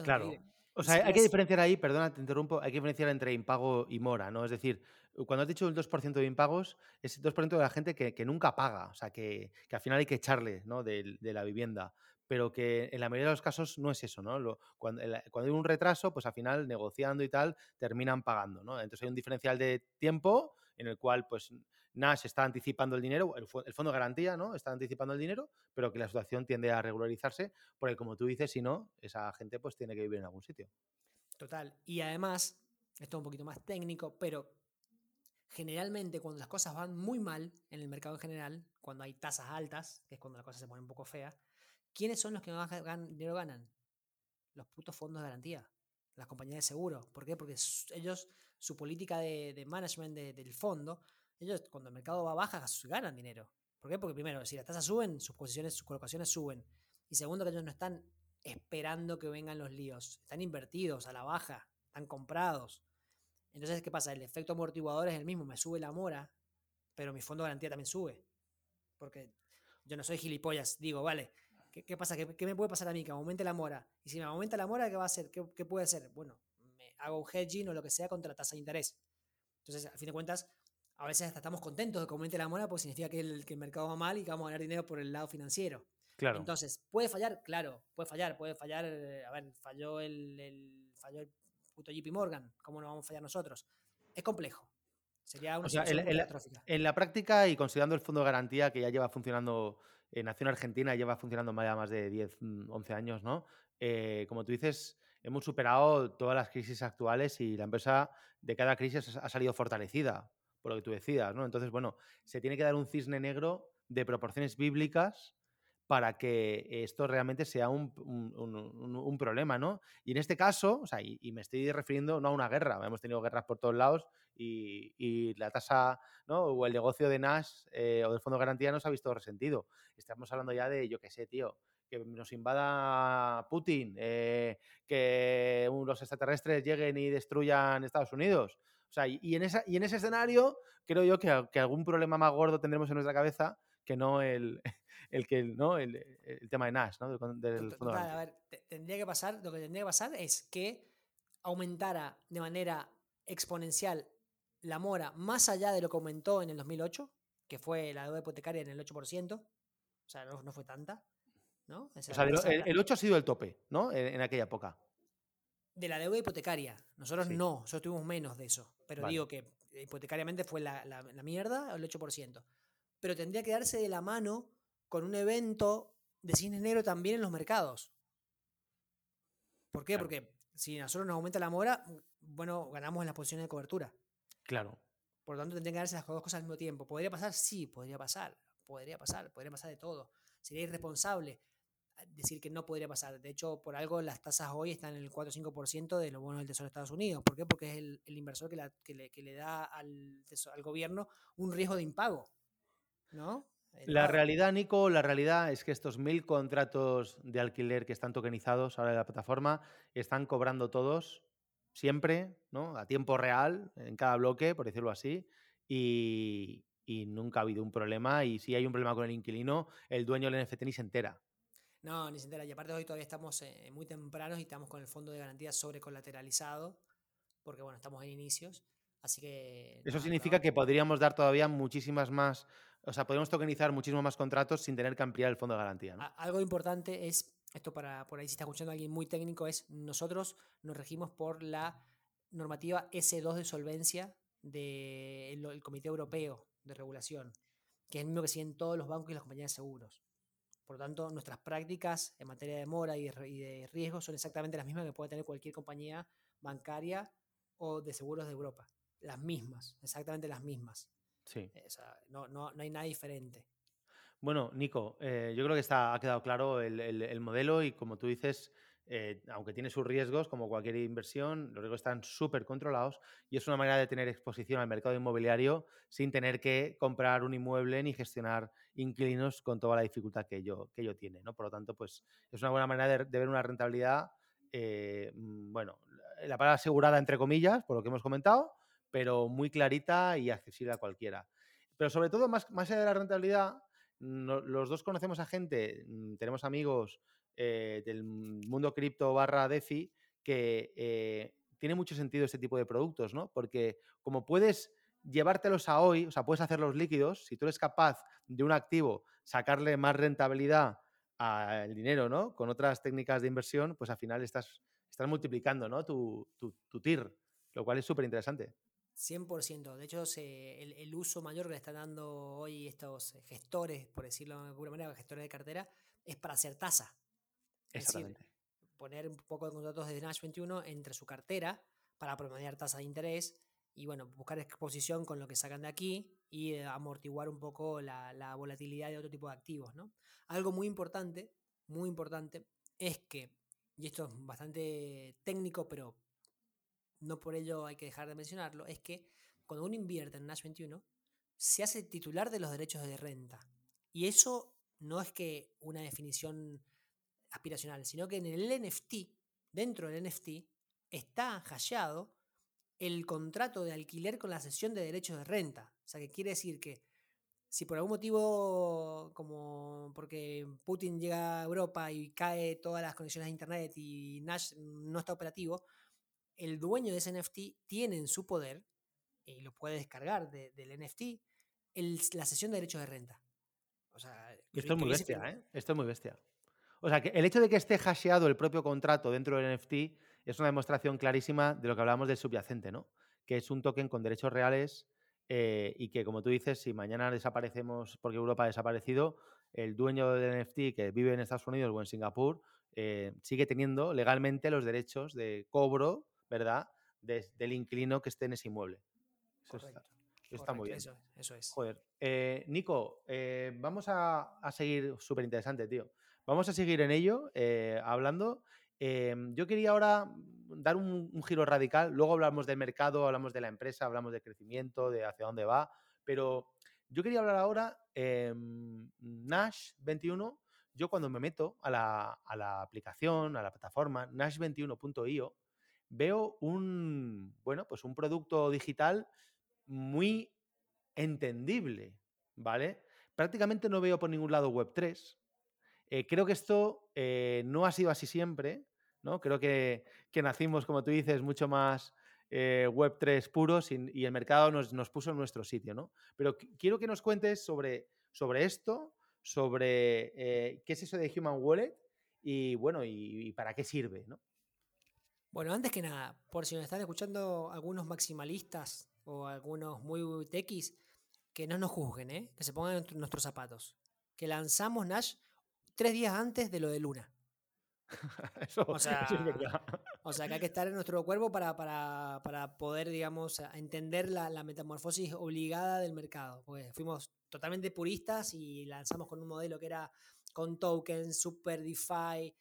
claro. O sea, hay que diferenciar ahí, perdona, te interrumpo, hay que diferenciar entre impago y mora, ¿no? Es decir, cuando has dicho el 2% de impagos, es el 2% de la gente que, nunca paga, o sea, que, al final hay que echarle, ¿no? De, la vivienda. Pero que en la mayoría de los casos no es eso, ¿no? cuando, cuando, hay un retraso, pues al final negociando y tal, terminan pagando, ¿no? Entonces hay un diferencial de tiempo en el cual, pues, Nash está anticipando el dinero, el, fondo de garantía, ¿no? Está anticipando el dinero, pero que la situación tiende a regularizarse, porque como tú dices, si no, esa gente pues tiene que vivir en algún sitio. Total. Y además, esto es un poquito más técnico, pero generalmente cuando las cosas van muy mal en el mercado en general, cuando hay tasas altas, que es cuando la cosa se pone un poco fea, ¿quiénes son los que más dinero ganan? Los putos fondos de garantía, las compañías de seguro. ¿Por qué? Porque ellos, su política de, management del fondo ellos cuando el mercado va baja ganan dinero. ¿Por qué? Porque primero, si las tasas suben, sus posiciones, sus colocaciones suben. Y segundo, que ellos no están esperando que vengan los líos. Están invertidos a la baja, están comprados. Entonces, ¿qué pasa? El efecto amortiguador es el mismo. Me sube la mora, pero mi fondo de garantía también sube. Porque yo no soy gilipollas. Digo, vale, ¿qué, pasa? ¿Qué, me puede pasar a mí? Que aumente la mora. Y si me aumenta la mora, ¿qué va a hacer? ¿Qué, qué puede hacer? Bueno, me hago un hedging o lo que sea contra la tasa de interés. Entonces, al fin de cuentas, a veces hasta estamos contentos de que aumente la mora porque significa que el, que el mercado va mal y que vamos a ganar dinero por el lado financiero. Claro. Entonces, ¿puede fallar? Claro, puede fallar, puede fallar. A ver, falló el, el falló el puto JP Morgan. ¿Cómo no vamos a fallar nosotros? Es complejo. Sería una o sea, en, en, la, práctica y considerando el fondo de garantía que ya lleva funcionando en Argentina, lleva funcionando más de 10, 11 mm, años, ¿no? como tú dices, hemos superado todas las crisis actuales y la empresa de cada crisis ha salido fortalecida, por lo que tú decías, ¿no? Entonces, bueno, se tiene que dar un cisne negro de proporciones bíblicas para que esto realmente sea un, problema, ¿no? Y en este caso, o sea, y, me estoy refiriendo no a una guerra, hemos tenido guerras por todos lados y, la tasa, ¿no? O el negocio de Nash eh, o del Fondo de Garantía no se ha visto resentido. Estamos hablando ya de, yo qué sé, tío, que nos invada Putin, eh, que los extraterrestres lleguen y destruyan Estados Unidos. O sea, y, en, esa, y en ese escenario creo yo que, que algún problema más gordo tendremos en nuestra cabeza que no el, el que no el, el, tema de Nash, ¿no? Del, a ver, tendría que pasar, lo que tendría que pasar es que aumentara de manera exponencial la mora más allá de lo que aumentó en el 2008, que fue la deuda hipotecaria en el 8%, o sea, no, fue tanta, ¿no? o sea, el, 8 ha sido el tope, ¿no? En, aquella época. De la deuda hipotecaria. Nosotros no, nosotros tuvimos menos de eso. Pero digo que hipotecariamente fue la, la, la mierda, el 8% pero tendría que darse de la mano con un evento de cine negro también en los mercados. ¿Por qué? Porque si a nosotros nos aumenta la mora, bueno, ganamos en las posiciones de cobertura. Claro. Por lo tanto, tendrían que darse las dos cosas al mismo tiempo. ¿Podría pasar? Sí, podría pasar. Podría pasar, podría pasar de todo. Sería irresponsable decir que no podría pasar. De hecho, por algo las tasas hoy están en el 4 o 5% de los bonos del Tesoro de Estados Unidos. ¿Por qué? Porque es el, inversor que, le, da al, al, gobierno un riesgo de impago. ¿no? La realidad, Nico, la realidad es que estos mil contratos de alquiler que están tokenizados ahora en la plataforma están cobrando todos siempre, ¿no? A tiempo real, en cada bloque, por decirlo así, y, nunca ha habido un problema. Y si hay un problema con el inquilino, el dueño del NFT ni se entera. No, ni se entera. Y aparte hoy todavía estamos eh, muy tempranos y estamos con el fondo de garantía sobrecolateralizado, porque bueno, estamos en inicios. Así que. Eso significa que podríamos dar todavía muchísimas más. O sea, podríamos tokenizar muchísimos más contratos sin tener que ampliar el fondo de garantía. Algo importante es, esto para por ahí si está escuchando alguien muy técnico, es nosotros nos regimos por la normativa S2 de solvencia del Comité Europeo de Regulación, que es el mismo que siguen todos los bancos y las compañías de seguros. Por lo tanto, nuestras prácticas en materia de mora y de, de riesgo son exactamente las mismas que puede tener cualquier compañía bancaria o de seguros de Europa las mismas, exactamente las mismas. Sí. Eh, no, no, hay nada diferente. Bueno, Nico, eh, yo creo que está, ha quedado claro el, modelo y como tú dices, eh, aunque tiene sus riesgos, como cualquier inversión, los riesgos están súper controlados y es una manera de tener exposición al mercado inmobiliario sin tener que comprar un inmueble ni gestionar inquilinos con toda la dificultad que ello, que ello tiene. ¿no? Por lo tanto, pues es una buena manera de, de ver una rentabilidad, mm, bueno, la palabra asegurada entre comillas, por lo que hemos comentado, pero muy clarita y accesible a cualquiera. Pero sobre todo, más, más allá de la rentabilidad, los dos conocemos a gente, mm, tenemos amigos eh, del mundo cripto barra DeFi que eh, tiene mucho sentido este tipo de productos, ¿no? Porque como puedes llevártelos a hoy, o sea, puedes hacerlos líquidos, si tú eres capaz de un activo sacarle más rentabilidad al dinero, ¿no? Con otras técnicas de inversión, pues al final estás, estás multiplicando, ¿no? Tu, tu, tu TIR, lo cual es súper interesante. 100%. De hecho, el, uso mayor que le están dando hoy estos gestores, por decirlo de alguna manera, gestores de cartera, es para hacer tasa. Es decir, poner un poco de contratos de Nash 21 entre su cartera para promediar tasa de interés y bueno, buscar exposición con lo que sacan de aquí y eh, amortiguar un poco la, la volatilidad de otro tipo de activos. ¿no? Algo muy importante, muy importante, es que, y esto es bastante técnico, pero no por ello hay que dejar de mencionarlo, es que cuando uno invierte en Nash 21, se hace titular de los derechos de renta. Y eso no es que una definición aspiracional, sino que en el NFT, dentro del NFT, está hallado el contrato de alquiler con la cesión de derechos de renta. O sea, que quiere decir que si por algún motivo, como porque Putin llega a Europa y cae todas las conexiones de Internet y Nash no está operativo, el dueño de ese NFT tiene en su poder, y lo puede descargar del NFT, la sesión de derechos de renta. Esto es muy bestia, ¿eh? Esto es muy bestia. O sea, que el hecho de que esté hasheado el propio contrato dentro del NFT es una demostración clarísima de lo que hablábamos del subyacente, ¿no? Que es un token con derechos reales eh, y que, como tú dices, si mañana desaparecemos porque Europa ha desaparecido, el dueño del NFT que vive en Estados Unidos o en Singapur eh, sigue teniendo legalmente los derechos de cobro, ¿verdad? del inquilino que esté en ese inmueble. Eso está, muy bien. Eso, es. Joder. Eh, Nico, eh, vamos a, seguir, súper interesante, tío. Vamos a seguir en ello, hablando. yo quería ahora dar un, giro radical. Luego hablamos del mercado, hablamos de la empresa, hablamos de crecimiento, de hacia dónde va. Pero yo quería hablar ahora, Nash 21 yo cuando me meto a la, aplicación, a la plataforma nash21.io, veo un, bueno, pues un producto digital muy entendible, ¿vale? Prácticamente no veo por ningún lado Web3. Eh, creo que esto eh, no ha sido así siempre, ¿no? Creo que, nacimos, como tú dices, mucho más eh, Web3 puros y, y, el mercado nos, nos, puso en nuestro sitio, ¿no? Pero quiero que nos cuentes sobre, sobre esto, sobre qué es eso de Human Wallet y bueno, y, para qué sirve, ¿no? Bueno, antes que nada, por si nos están escuchando algunos maximalistas o algunos muy techis, que no nos juzguen, ¿eh? que se pongan en nuestros zapatos. Que lanzamos Nash tres días antes de lo de Luna. eso, o, sea, es verdad. o sea, que hay que estar en nuestro cuerpo para, para, para poder, digamos, entender la, la, metamorfosis obligada del mercado. Pues fuimos totalmente puristas y lanzamos con un modelo que era con tokens, super DeFi.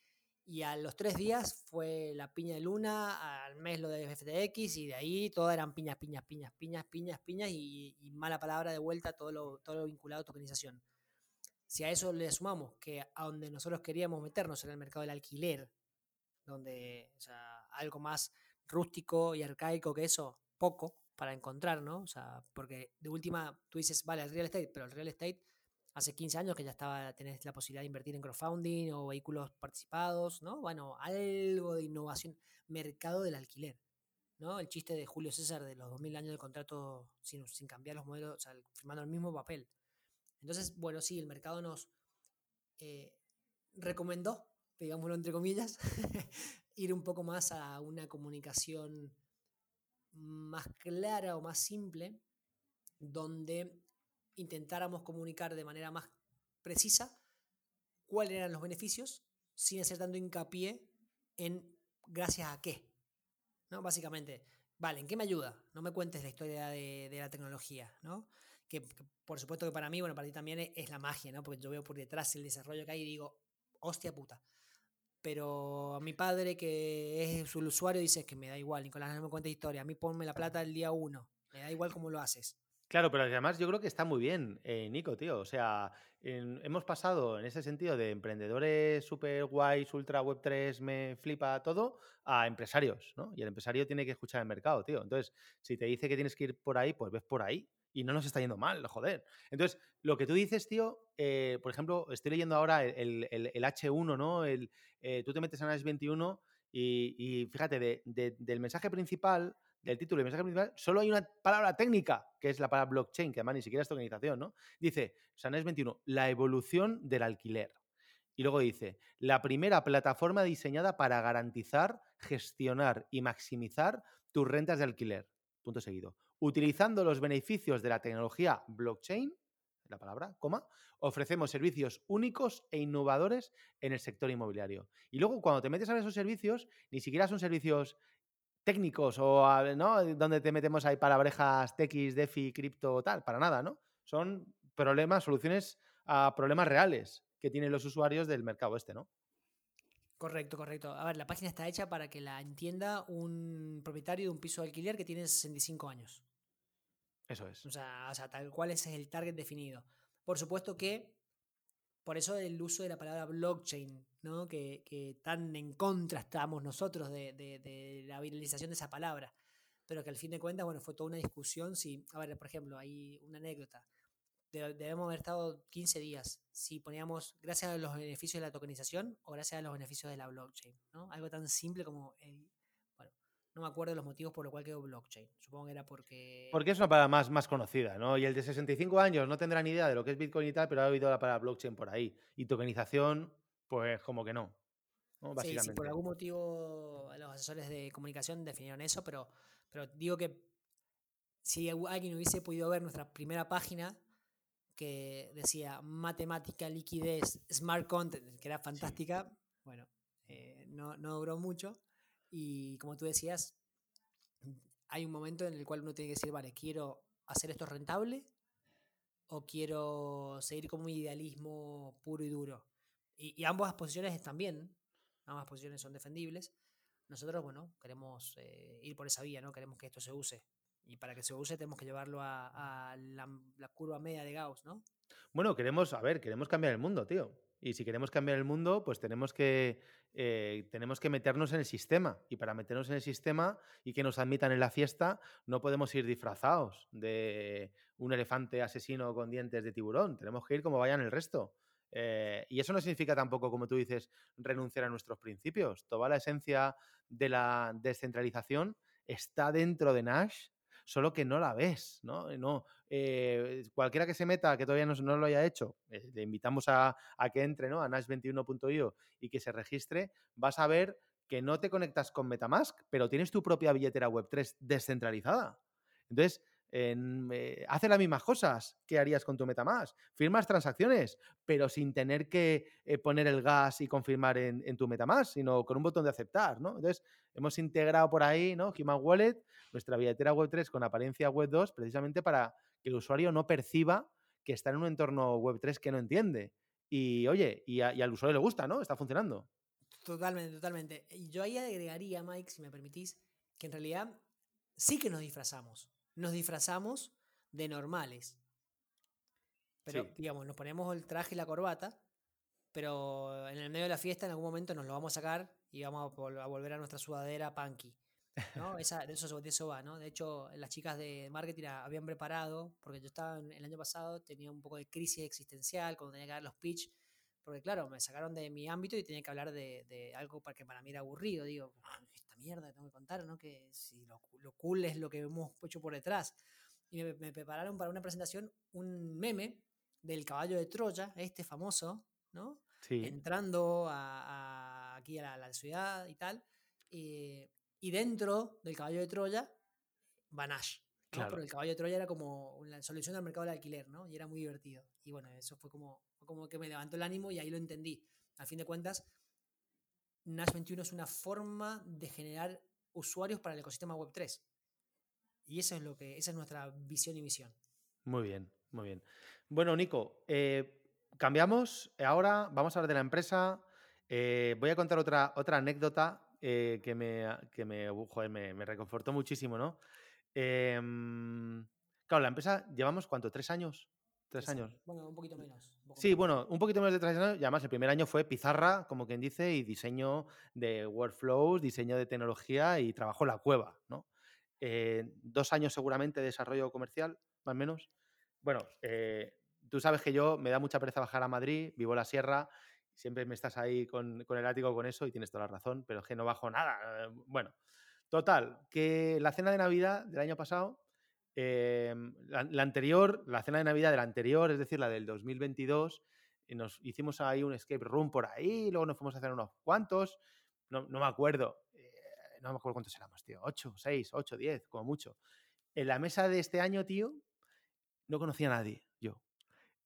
Y a los tres días fue la piña de Luna, al mes lo de FTX y de ahí todo eran piñas, piñas, piñas, piñas, piñas, piñas y, mala palabra de vuelta todo lo, todo lo vinculado a tokenización. Si a eso le sumamos que a donde nosotros queríamos meternos era el mercado del alquiler, donde algo más rústico y arcaico que eso, poco, para encontrar, ¿no? O sea, porque de última tú dices, vale, el real estate, pero el real estate hace 15 años que ya estaba, tenés la posibilidad de invertir en crowdfunding o vehículos participados, ¿no? Bueno, algo de innovación, mercado del alquiler, ¿no? El chiste de Julio César de los 2000 años de contrato sin, sin cambiar los modelos, o sea, firmando el mismo papel. Entonces, bueno, sí, el mercado nos eh, recomendó, digámoslo entre comillas, ir un poco más a una comunicación más clara o más simple, donde intentáramos comunicar de manera más precisa cuáles eran los beneficios sin hacer tanto hincapié en gracias a qué. ¿no? Básicamente, vale, ¿en qué me ayuda? No me cuentes la historia de, la tecnología, ¿no? Que, por supuesto que para mí, bueno, para ti también es, es, la magia, ¿no? Porque yo veo por detrás el desarrollo que hay y digo, hostia puta pero a mi padre, que es su usuario, dice que me da igual, Nicolás, no me cuenta historia, a mí ponme la plata el día uno, me da igual cómo lo haces. Claro, pero además yo creo que está muy bien, eh, Nico, tío. O sea, hemos pasado en ese sentido de emprendedores super guays, ultra web 3, me flipa todo, a empresarios, ¿no? Y el empresario tiene que escuchar el mercado, tío. Entonces, si te dice que tienes que ir por ahí, pues ves por ahí y no nos está yendo mal, joder. Entonces, lo que tú dices, tío, eh, por ejemplo, estoy leyendo ahora el, H1, ¿no? El, eh, tú te metes en Nash 21 y, fíjate, del mensaje principal, del título y mensaje principal, solo hay una palabra técnica, que es la palabra blockchain, que además ni siquiera es tokenización, ¿no? Dice, Sanes 21, la evolución del alquiler. Y luego dice, la primera plataforma diseñada para garantizar, gestionar y maximizar tus rentas de alquiler. Punto seguido. Utilizando los beneficios de la tecnología blockchain, la palabra, coma, ofrecemos servicios únicos e innovadores en el sector inmobiliario. Y luego cuando te metes a esos servicios, ni siquiera son servicios técnicos o ¿no? donde te metemos ahí palabrejas TX, DeFi, cripto, tal, para nada, ¿no? Son problemas, soluciones a problemas reales que tienen los usuarios del mercado este, ¿no? Correcto, correcto. A ver, la página está hecha para que la entienda un propietario de un piso de alquiler que tiene 65 años. Eso es. O sea, o sea, tal cual ese es el target definido. Por supuesto que, por eso el uso de la palabra blockchain, ¿no? que, que tan en contra estamos nosotros de, de, la viralización de esa palabra. Pero que al fin de cuentas, bueno, fue toda una discusión. Si, a ver, por ejemplo, hay una anécdota. debemos haber estado 15 días si poníamos gracias a los beneficios de la tokenización o gracias a los beneficios de la blockchain. ¿no? Algo tan simple como el, no me acuerdo los motivos por los cuales quedó blockchain. Supongo que era porque. Porque es una palabra más, más conocida, ¿no? Y el de 65 años no tendrá ni idea de lo que es Bitcoin y tal, pero ha oído la palabra blockchain por ahí. Y tokenización, pues como que no. Sí, sí, por algún motivo los asesores de comunicación definieron eso, pero, pero digo que si alguien hubiese podido ver nuestra primera página, que decía matemática, liquidez, smart content, que era fantástica. Bueno, eh, no, no duró mucho. Y como tú decías, hay un momento en el cual uno tiene que decir, vale, quiero hacer esto rentable o quiero seguir con un idealismo puro y duro. Y, ambas posiciones están bien, ambas posiciones son defendibles. Nosotros, bueno, queremos eh, ir por esa vía, ¿no? Queremos que esto se use. Y para que se use tenemos que llevarlo a, la, la, curva media de Gauss, ¿no? Bueno, queremos, a ver, queremos cambiar el mundo, tío. Y si queremos cambiar el mundo, pues tenemos que, eh, tenemos que meternos en el sistema. Y para meternos en el sistema y que nos admitan en la fiesta, no podemos ir disfrazados de un elefante asesino con dientes de tiburón. Tenemos que ir como vayan el resto. Eh, y eso no significa tampoco, como tú dices, renunciar a nuestros principios. Toda la esencia de la descentralización está dentro de Nash solo que no la ves, ¿no? no eh, cualquiera que se meta, que todavía no, lo haya hecho, eh, le invitamos a, que entre ¿no? a nash21.io y que se registre, vas a ver que no te conectas con Metamask, pero tienes tu propia billetera Web3 descentralizada. Entonces, eh, hace las mismas cosas que harías con tu MetaMask. Firmas transacciones, pero sin tener que eh, poner el gas y confirmar en, tu MetaMask, sino con un botón de aceptar, ¿no? Entonces, hemos integrado por ahí, ¿no? Human Wallet, nuestra billetera Web3 con apariencia Web2, precisamente para que el usuario no perciba que está en un entorno Web3 que no entiende. Y oye, y, y al usuario le gusta, ¿no? Está funcionando. Totalmente, totalmente. Yo ahí agregaría, Mike, si me permitís, que en realidad sí que nos disfrazamos nos disfrazamos de normales. Pero, digamos, nos ponemos el traje y la corbata, pero en el medio de la fiesta en algún momento nos lo vamos a sacar y vamos a, volver a nuestra sudadera punky. ¿no? Esa, de, eso, de eso va, ¿no? De hecho, las chicas de marketing habían preparado, porque yo estaba el año pasado, tenía un poco de crisis existencial cuando tenía que dar los pitch, porque claro, me sacaron de mi ámbito y tenía que hablar de, algo para que para mí era aburrido. Digo, mierda tengo que contar, ¿no? Que si lo, cool es lo que hemos hecho por detrás. Y me, prepararon para una presentación un meme del caballo de Troya, este famoso, ¿no? Entrando aquí a la, ciudad y tal. Eh, y dentro del caballo de Troya, Banash. ¿no? Pero el caballo de Troya era como la solución al mercado del alquiler, ¿no? Y era muy divertido. Y bueno, eso fue como, como que me levantó el ánimo y ahí lo entendí. Al fin de cuentas, Nash 21 es una forma de generar usuarios para el ecosistema Web3. Y eso es lo que, esa es nuestra visión y misión. Muy bien, muy bien. Bueno, Nico, eh, cambiamos. Ahora vamos a hablar de la empresa. Eh, voy a contar otra, otra anécdota eh, que, me, que me, me, reconfortó muchísimo, ¿no? Em, claro, la empresa llevamos cuánto, tres años Tres años. Bueno, un poquito menos. sí, bueno, un poquito menos de tres años. Y además, el primer año fue pizarra, como quien dice, y diseño de workflows, diseño de tecnología y trabajo en la cueva, ¿no? Eh, dos años seguramente de desarrollo comercial, más o menos. Bueno, eh, tú sabes que yo me da mucha pereza bajar a Madrid, vivo la sierra, siempre me estás ahí con, con el ático con eso y tienes toda la razón, pero es que no bajo nada. Bueno, total, que la cena de Navidad del año pasado Em, la, anterior, la cena de Navidad de la anterior, es decir, la del 2022, y nos hicimos ahí un escape room por ahí, luego nos fuimos a hacer unos cuantos, no, me acuerdo, eh, no me acuerdo cuántos éramos, tío, 8, 6, 8, 10, como mucho. En la mesa de este año, tío, no conocía a nadie, yo.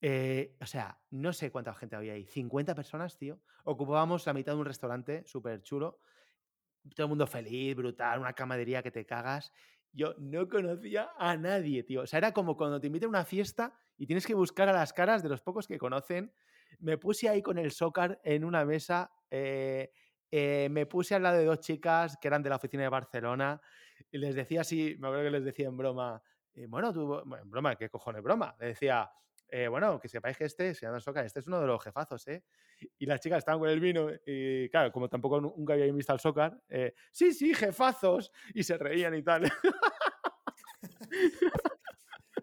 Eh, o sea, no sé cuánta gente había ahí, 50 personas, tío. Ocupábamos la mitad de un restaurante súper chulo, todo el mundo feliz, brutal, una camadería que te cagas yo no conocía a nadie, tío. O sea, era como cuando te invitan a una fiesta y tienes que buscar a las caras de los pocos que conocen. Me puse ahí con el soccer en una mesa. Eh, eh, me puse al lado de dos chicas que eran de la oficina de Barcelona y les decía así, me acuerdo que les decía en broma, eh, bueno, en broma, ¿qué cojones broma? Le decía, bueno, que sepáis que este, se llama Soccer, este es uno de los jefazos, ¿eh? Y las chicas estaban con el vino y, claro, como tampoco nunca había visto al Soccer, sí, sí, jefazos, y se reían y tal.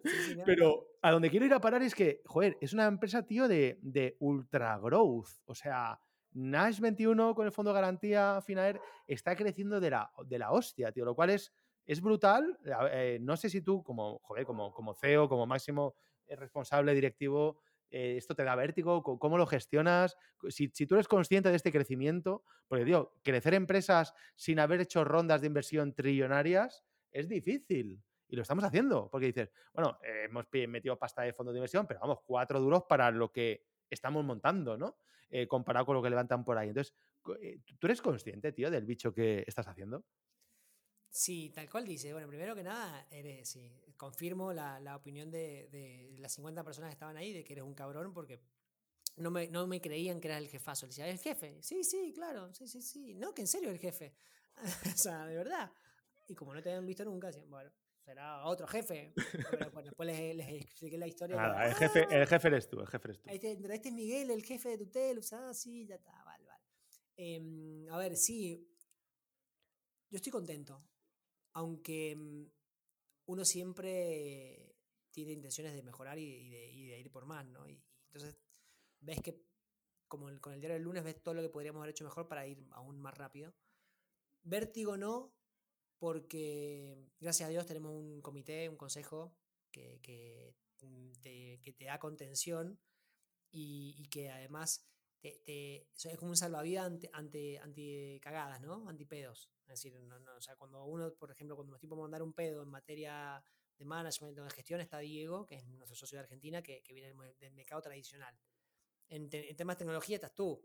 Pero a donde quiero ir a parar es que, joder, es una empresa, tío, de, de ultra growth. O sea, Nash 21 con el fondo de garantía Finaer está creciendo de la, de la hostia, tío, lo cual es, es brutal. Eh, no sé si tú, como, joder, como, como CEO, como máximo eh, responsable directivo, eh, esto te da vértigo, cómo lo gestionas, si, tú eres consciente de este crecimiento, porque digo, crecer empresas sin haber hecho rondas de inversión trillonarias es difícil. Y lo estamos haciendo, porque dices, bueno, eh, hemos metido pasta de fondo de inversión, pero vamos, cuatro duros para lo que estamos montando, ¿no? Eh, comparado con lo que levantan por ahí. Entonces, eh, ¿tú eres consciente, tío, del bicho que estás haciendo? Sí, tal cual dice. Bueno, primero que nada, eres, sí, confirmo la, la opinión de, de, las 50 personas que estaban ahí de que eres un cabrón porque no me, no me creían que eras el jefazo. Le decía, ¿el jefe? Sí, sí, claro, sí, sí, sí. No, que en serio el jefe. o sea, de verdad. Y como no te habían visto nunca, decían, bueno, será otro jefe. Pero bueno, después les, les, expliqué la historia. Nada, el, jefe, el jefe eres tú, el jefe eres tú. Este, este es Miguel, el jefe de Tutel. O sea, sí, ya está, vale, vale. Eh, a ver, sí. Yo estoy contento. Aunque mm, uno siempre tiene intenciones de mejorar y, de, ir por más, ¿no? Y, entonces ves que, como con el diario del lunes, ves todo lo que podríamos haber hecho mejor para ir aún más rápido. Vértigo no, porque gracias a Dios tenemos un comité, un consejo que, que, mm, te, da contención y, que además te, es como un salvavidas ante, ante, ante cagadas, ¿no? Antipedos. Es decir, no, no, o sea, cuando uno, por ejemplo, cuando me estoy por mandar un pedo en materia de management o de gestión, está Diego, que es nuestro socio de Argentina, que, que viene del mercado tradicional. En, te, en, temas de tecnología estás tú.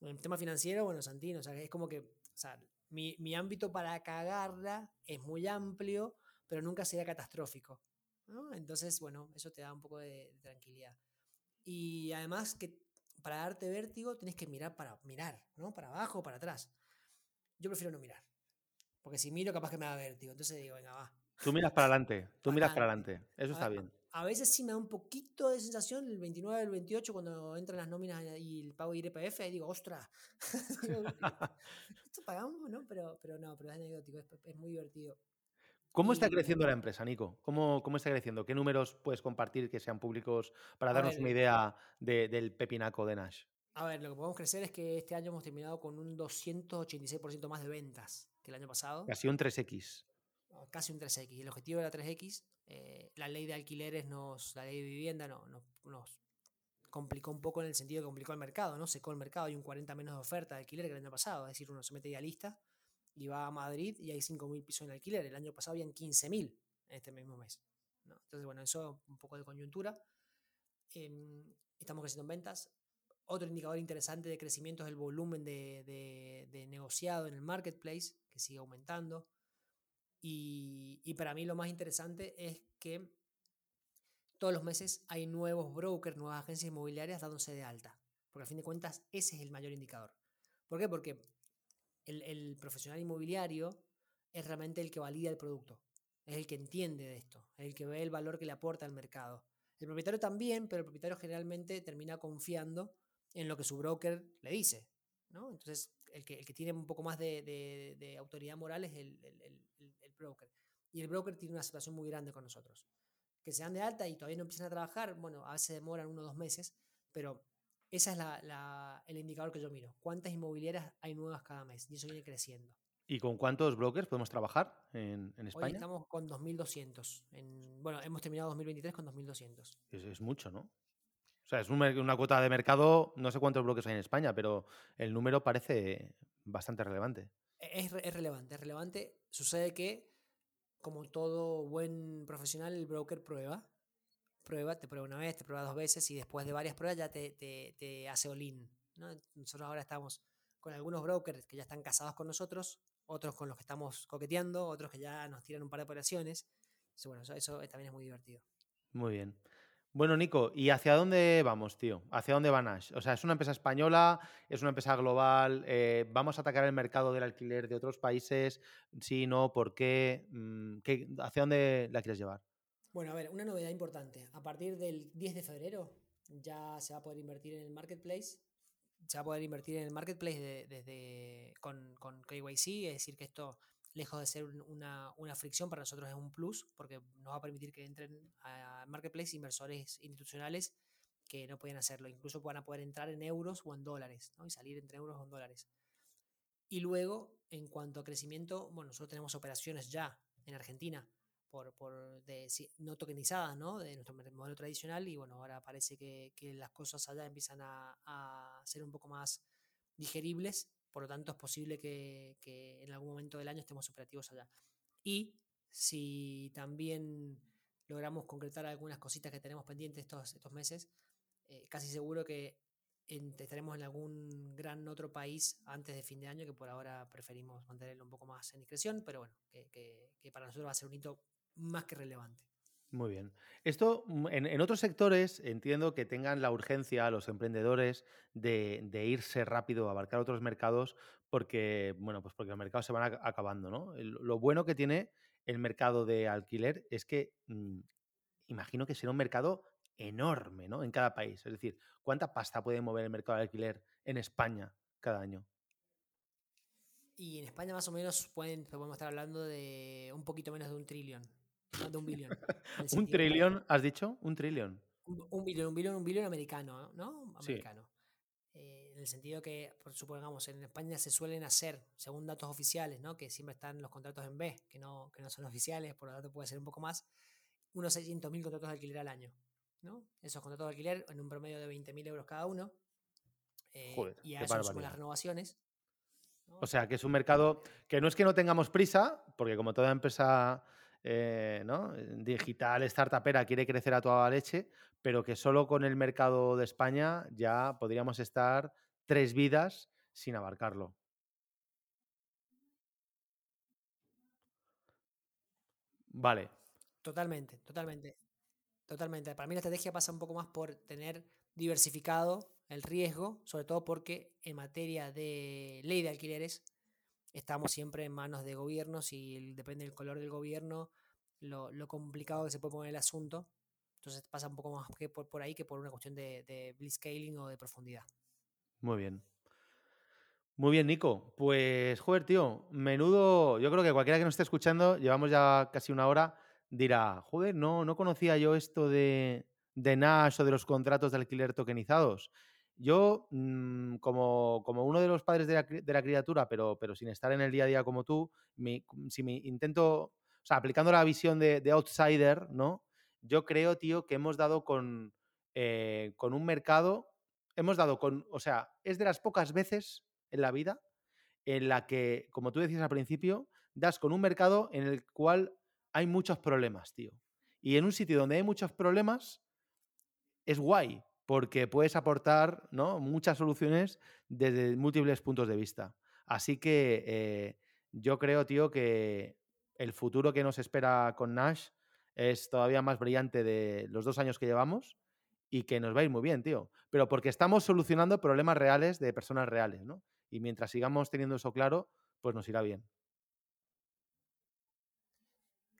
En tema financiero, bueno, Santino, o sea, es como que, o sea, mi, mi ámbito para cagarla es muy amplio, pero nunca sería catastrófico. ¿no? Entonces, bueno, eso te da un poco de, de, tranquilidad. Y además que para darte vértigo tienes que mirar para mirar, ¿no? Para abajo para atrás. Yo prefiero no mirar. Porque si miro, capaz que me da vértigo. Entonces digo, venga, va. Tú miras para adelante, tú miras para adelante. Eso está bien a veces sí me da un poquito de sensación el 29 el 28 cuando entran las nóminas y el pago de IRPF y digo, ostras, esto pagamos, ¿no? Pero, pero no, pero es anecdótico, es, es muy divertido. ¿Cómo está creciendo la empresa, Nico? ¿Cómo, ¿Cómo, está creciendo? ¿Qué números puedes compartir que sean públicos para darnos ver, una idea de, del pepinaco de Nash? A ver, lo que podemos crecer es que este año hemos terminado con un 286% más de ventas que el año pasado. Casi un 3X. Casi un 3X. El objetivo era 3X eh, la ley de alquileres, nos, la ley de vivienda no, no, nos complicó un poco en el sentido que complicó el mercado, ¿no? Secó el mercado, hay un 40 menos de oferta de alquiler que el año pasado, es decir, uno se mete ya lista y va a Madrid y hay 5.000 pisos en alquiler, el año pasado habían 15.000 en este mismo mes. ¿no? Entonces, bueno, eso un poco de coyuntura. Eh, estamos creciendo en ventas. Otro indicador interesante de crecimiento es el volumen de, de, negociado en el marketplace, que sigue aumentando. Y, para mí lo más interesante es que todos los meses hay nuevos brokers, nuevas agencias inmobiliarias dándose de alta. Porque al fin de cuentas ese es el mayor indicador. ¿Por qué? Porque el profesional inmobiliario es realmente el que valida el producto. Es el que entiende de esto, es el que ve el valor que le aporta al mercado. El propietario también, pero el propietario generalmente termina confiando en lo que su broker le dice. ¿no? Entonces, el que, el que tiene un poco más de, de, de autoridad moral es el, el, el, broker. Y el broker tiene una aceptación muy grande con nosotros. Que se dan de alta y todavía no empiezan a trabajar, bueno, a veces demoran uno o dos meses, pero ese es la, la, el indicador que yo miro. ¿Cuántas inmobiliarias hay nuevas cada mes? Y eso viene creciendo. ¿Y con cuántos brokers podemos trabajar en, en España? Hoy estamos con 2.200. Bueno, hemos terminado 2023 con 2.200. Es, es mucho, ¿no? O sea, es un, una cuota de mercado, no sé cuántos bloques hay en España, pero el número parece bastante relevante. Es, es, relevante, es relevante. Sucede que, como todo buen profesional, el broker prueba. Prueba, te prueba una vez, te prueba dos veces y después de varias pruebas ya te, te, te hace all-in. ¿no? Nosotros ahora estamos con algunos brokers que ya están casados con nosotros, otros con los que estamos coqueteando, otros que ya nos tiran un par de operaciones. Entonces, bueno, eso, eso también es muy divertido. Muy bien. Bueno, Nico, ¿y hacia dónde vamos, tío? ¿Hacia dónde va Nash? O sea, es una empresa española, es una empresa global, eh, ¿vamos a atacar el mercado del alquiler de otros países? Sí, no, ¿por qué? Mm, ¿Qué? ¿Hacia dónde la quieres llevar? Bueno, a ver, una novedad importante. A partir del 10 de febrero ya se va a poder invertir en el marketplace. Se va a poder invertir en el marketplace desde de, de, con, con KYC, es decir, que esto lejos de ser una, una, fricción, para nosotros es un plus, porque nos va a permitir que entren a Marketplace inversores institucionales que no pueden hacerlo. Incluso van a poder entrar en euros o en dólares, ¿no? y salir entre euros o en dólares. Y luego, en cuanto a crecimiento, bueno, nosotros tenemos operaciones ya en Argentina, por, por de, no tokenizadas, ¿no? De nuestro modelo tradicional, y bueno, ahora parece que, que las cosas allá empiezan a, a ser un poco más digeribles por lo tanto, es posible que, que, en algún momento del año estemos operativos allá. Y si también logramos concretar algunas cositas que tenemos pendientes estos, estos meses, eh, casi seguro que estaremos en algún gran otro país antes de fin de año, que por ahora preferimos mantenerlo un poco más en discreción, pero bueno, que, para nosotros va a ser un hito más que relevante. Muy bien. Esto mm, en, otros sectores entiendo que tengan la urgencia los emprendedores de, irse rápido a abarcar otros mercados porque, bueno, pues porque los mercados se van acabando, ¿no? lo bueno que tiene el mercado de alquiler es que mm, imagino que será un mercado enorme, ¿no? En cada país. Es decir, ¿cuánta pasta puede mover el mercado de alquiler en España cada año? Y en España más o menos pueden, podemos estar hablando de un poquito menos de un trillón, de un billón. ¿Un trillón, has dicho? Un trillón. Un, billón, un billón, un billón americano, ¿no? Americano. Eh, en el sentido que, supongamos, en España se suelen hacer, según datos oficiales, ¿no? que siempre están los contratos en B, que no, que no son oficiales, por lo tanto puede ser un poco más, unos 600.000 contratos de alquiler al año. ¿no? Esos contratos de alquiler en un promedio de 20.000 euros cada uno. Eh, y a eso las renovaciones. O sea, que es un mercado que no es que no tengamos prisa, porque como toda empresa eh, ¿no? digital, startupera, quiere crecer a toda leche, pero que solo con el mercado de España ya podríamos estar tres vidas sin abarcarlo. Vale. Totalmente, totalmente. Totalmente. Para mí la estrategia pasa un poco más por tener diversificado el riesgo, sobre todo porque en materia de ley de alquileres estamos siempre en manos de gobiernos y depende del color del gobierno, lo, complicado que se puede poner el asunto. Entonces pasa un poco más que por, ahí que por una cuestión de, de blitzscaling o de profundidad. Muy bien. Muy bien, Nico. Pues, joder, tío, menudo. Yo creo que cualquiera que nos esté escuchando, llevamos ya casi una hora dirá, joder, no, no conocía yo esto de, de Nash o de los contratos de alquiler tokenizados. Yo, mm, como, como, uno de los padres de la, criatura, pero, pero, sin estar en el día a día como tú, si me intento, o sea, aplicando la visión de, outsider, ¿no? Yo creo, tío, que hemos dado con, eh, con un mercado, hemos dado con, o sea, es de las pocas veces en la vida en la que, como tú decías al principio, das con un mercado en el cual hay muchos problemas, tío. Y en un sitio donde hay muchos problemas, es guay, porque puedes aportar ¿no? muchas soluciones desde múltiples puntos de vista. Así que eh, yo creo, tío, que el futuro que nos espera con Nash es todavía más brillante de los dos años que llevamos y que nos va a ir muy bien, tío. Pero porque estamos solucionando problemas reales de personas reales, ¿no? Y mientras sigamos teniendo eso claro, pues nos irá bien.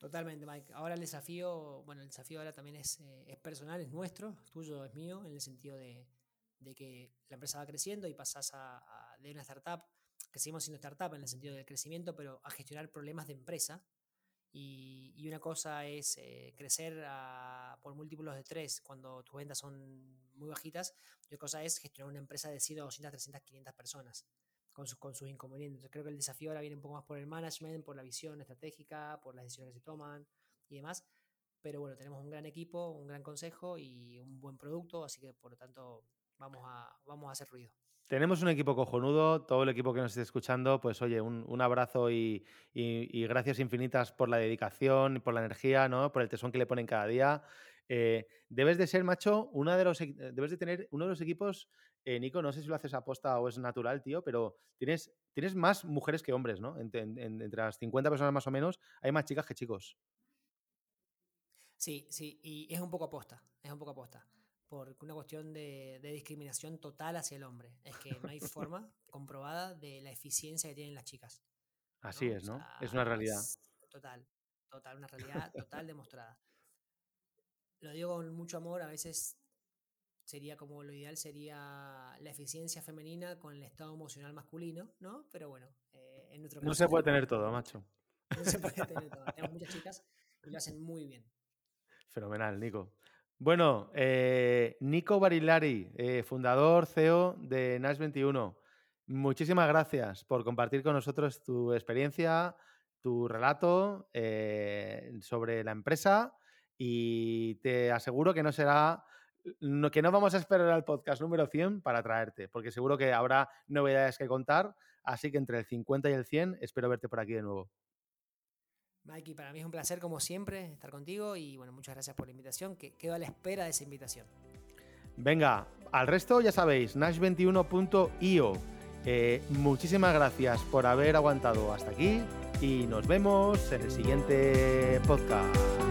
Totalmente, Mike. Ahora el desafío, bueno, el desafío ahora también es, eh, es personal, es nuestro, tuyo, es mío, en el sentido de, que la empresa va creciendo y pasas a, de una startup, que seguimos siendo startup en el sentido del crecimiento, pero a gestionar problemas de empresa. Y, una cosa es eh, crecer por múltiplos de tres cuando tus ventas son muy bajitas, y otra cosa es gestionar una empresa de 100, 200, 300, 500 personas con sus, con sus inconvenientes. Creo que el desafío ahora viene un poco más por el management, por la visión estratégica, por las decisiones que se toman y demás. Pero bueno, tenemos un gran equipo, un gran consejo y un buen producto, así que por lo tanto vamos a, vamos a hacer ruido. Tenemos un equipo cojonudo, todo el equipo que nos esté escuchando, pues oye, un, abrazo y, gracias infinitas por la dedicación, por la energía, ¿no? por el tesón que le ponen cada día. Eh, debes de ser, macho, una de los, debes de tener uno de los equipos eh, Nico, no sé si lo haces aposta o es natural, tío, pero tienes, tienes más mujeres que hombres, ¿no? Entre, las 50 personas más o menos, hay más chicas que chicos. Sí, sí, y es un poco aposta, es un poco aposta. Por una cuestión de, discriminación total hacia el hombre. Es que no hay forma comprobada de la eficiencia que tienen las chicas. Así es, ¿no? es una realidad. total, total, una realidad total demostrada. Lo digo con mucho amor, a veces sería como lo ideal sería la eficiencia femenina con el estado emocional masculino, ¿no? Pero bueno, eh, en nuestro caso, No se puede tener todo, macho. No se puede tener todo. Tenemos muchas chicas y lo hacen muy bien. Fenomenal, Nico. Bueno, eh, Nico Barilari, eh, fundador, CEO de Nash 21. Muchísimas gracias por compartir con nosotros tu experiencia, tu relato sobre la empresa y te aseguro que no será que no vamos a esperar al podcast número 100 para traerte, porque seguro que habrá novedades que contar, así que entre el 50 y el 100 espero verte por aquí de nuevo. Mikey, para mí es un placer como siempre estar contigo y bueno, muchas gracias por la invitación, que quedo a la espera de esa invitación. Venga, al resto ya sabéis, nash21.io. Eh, muchísimas gracias por haber aguantado hasta aquí y nos vemos en el siguiente podcast.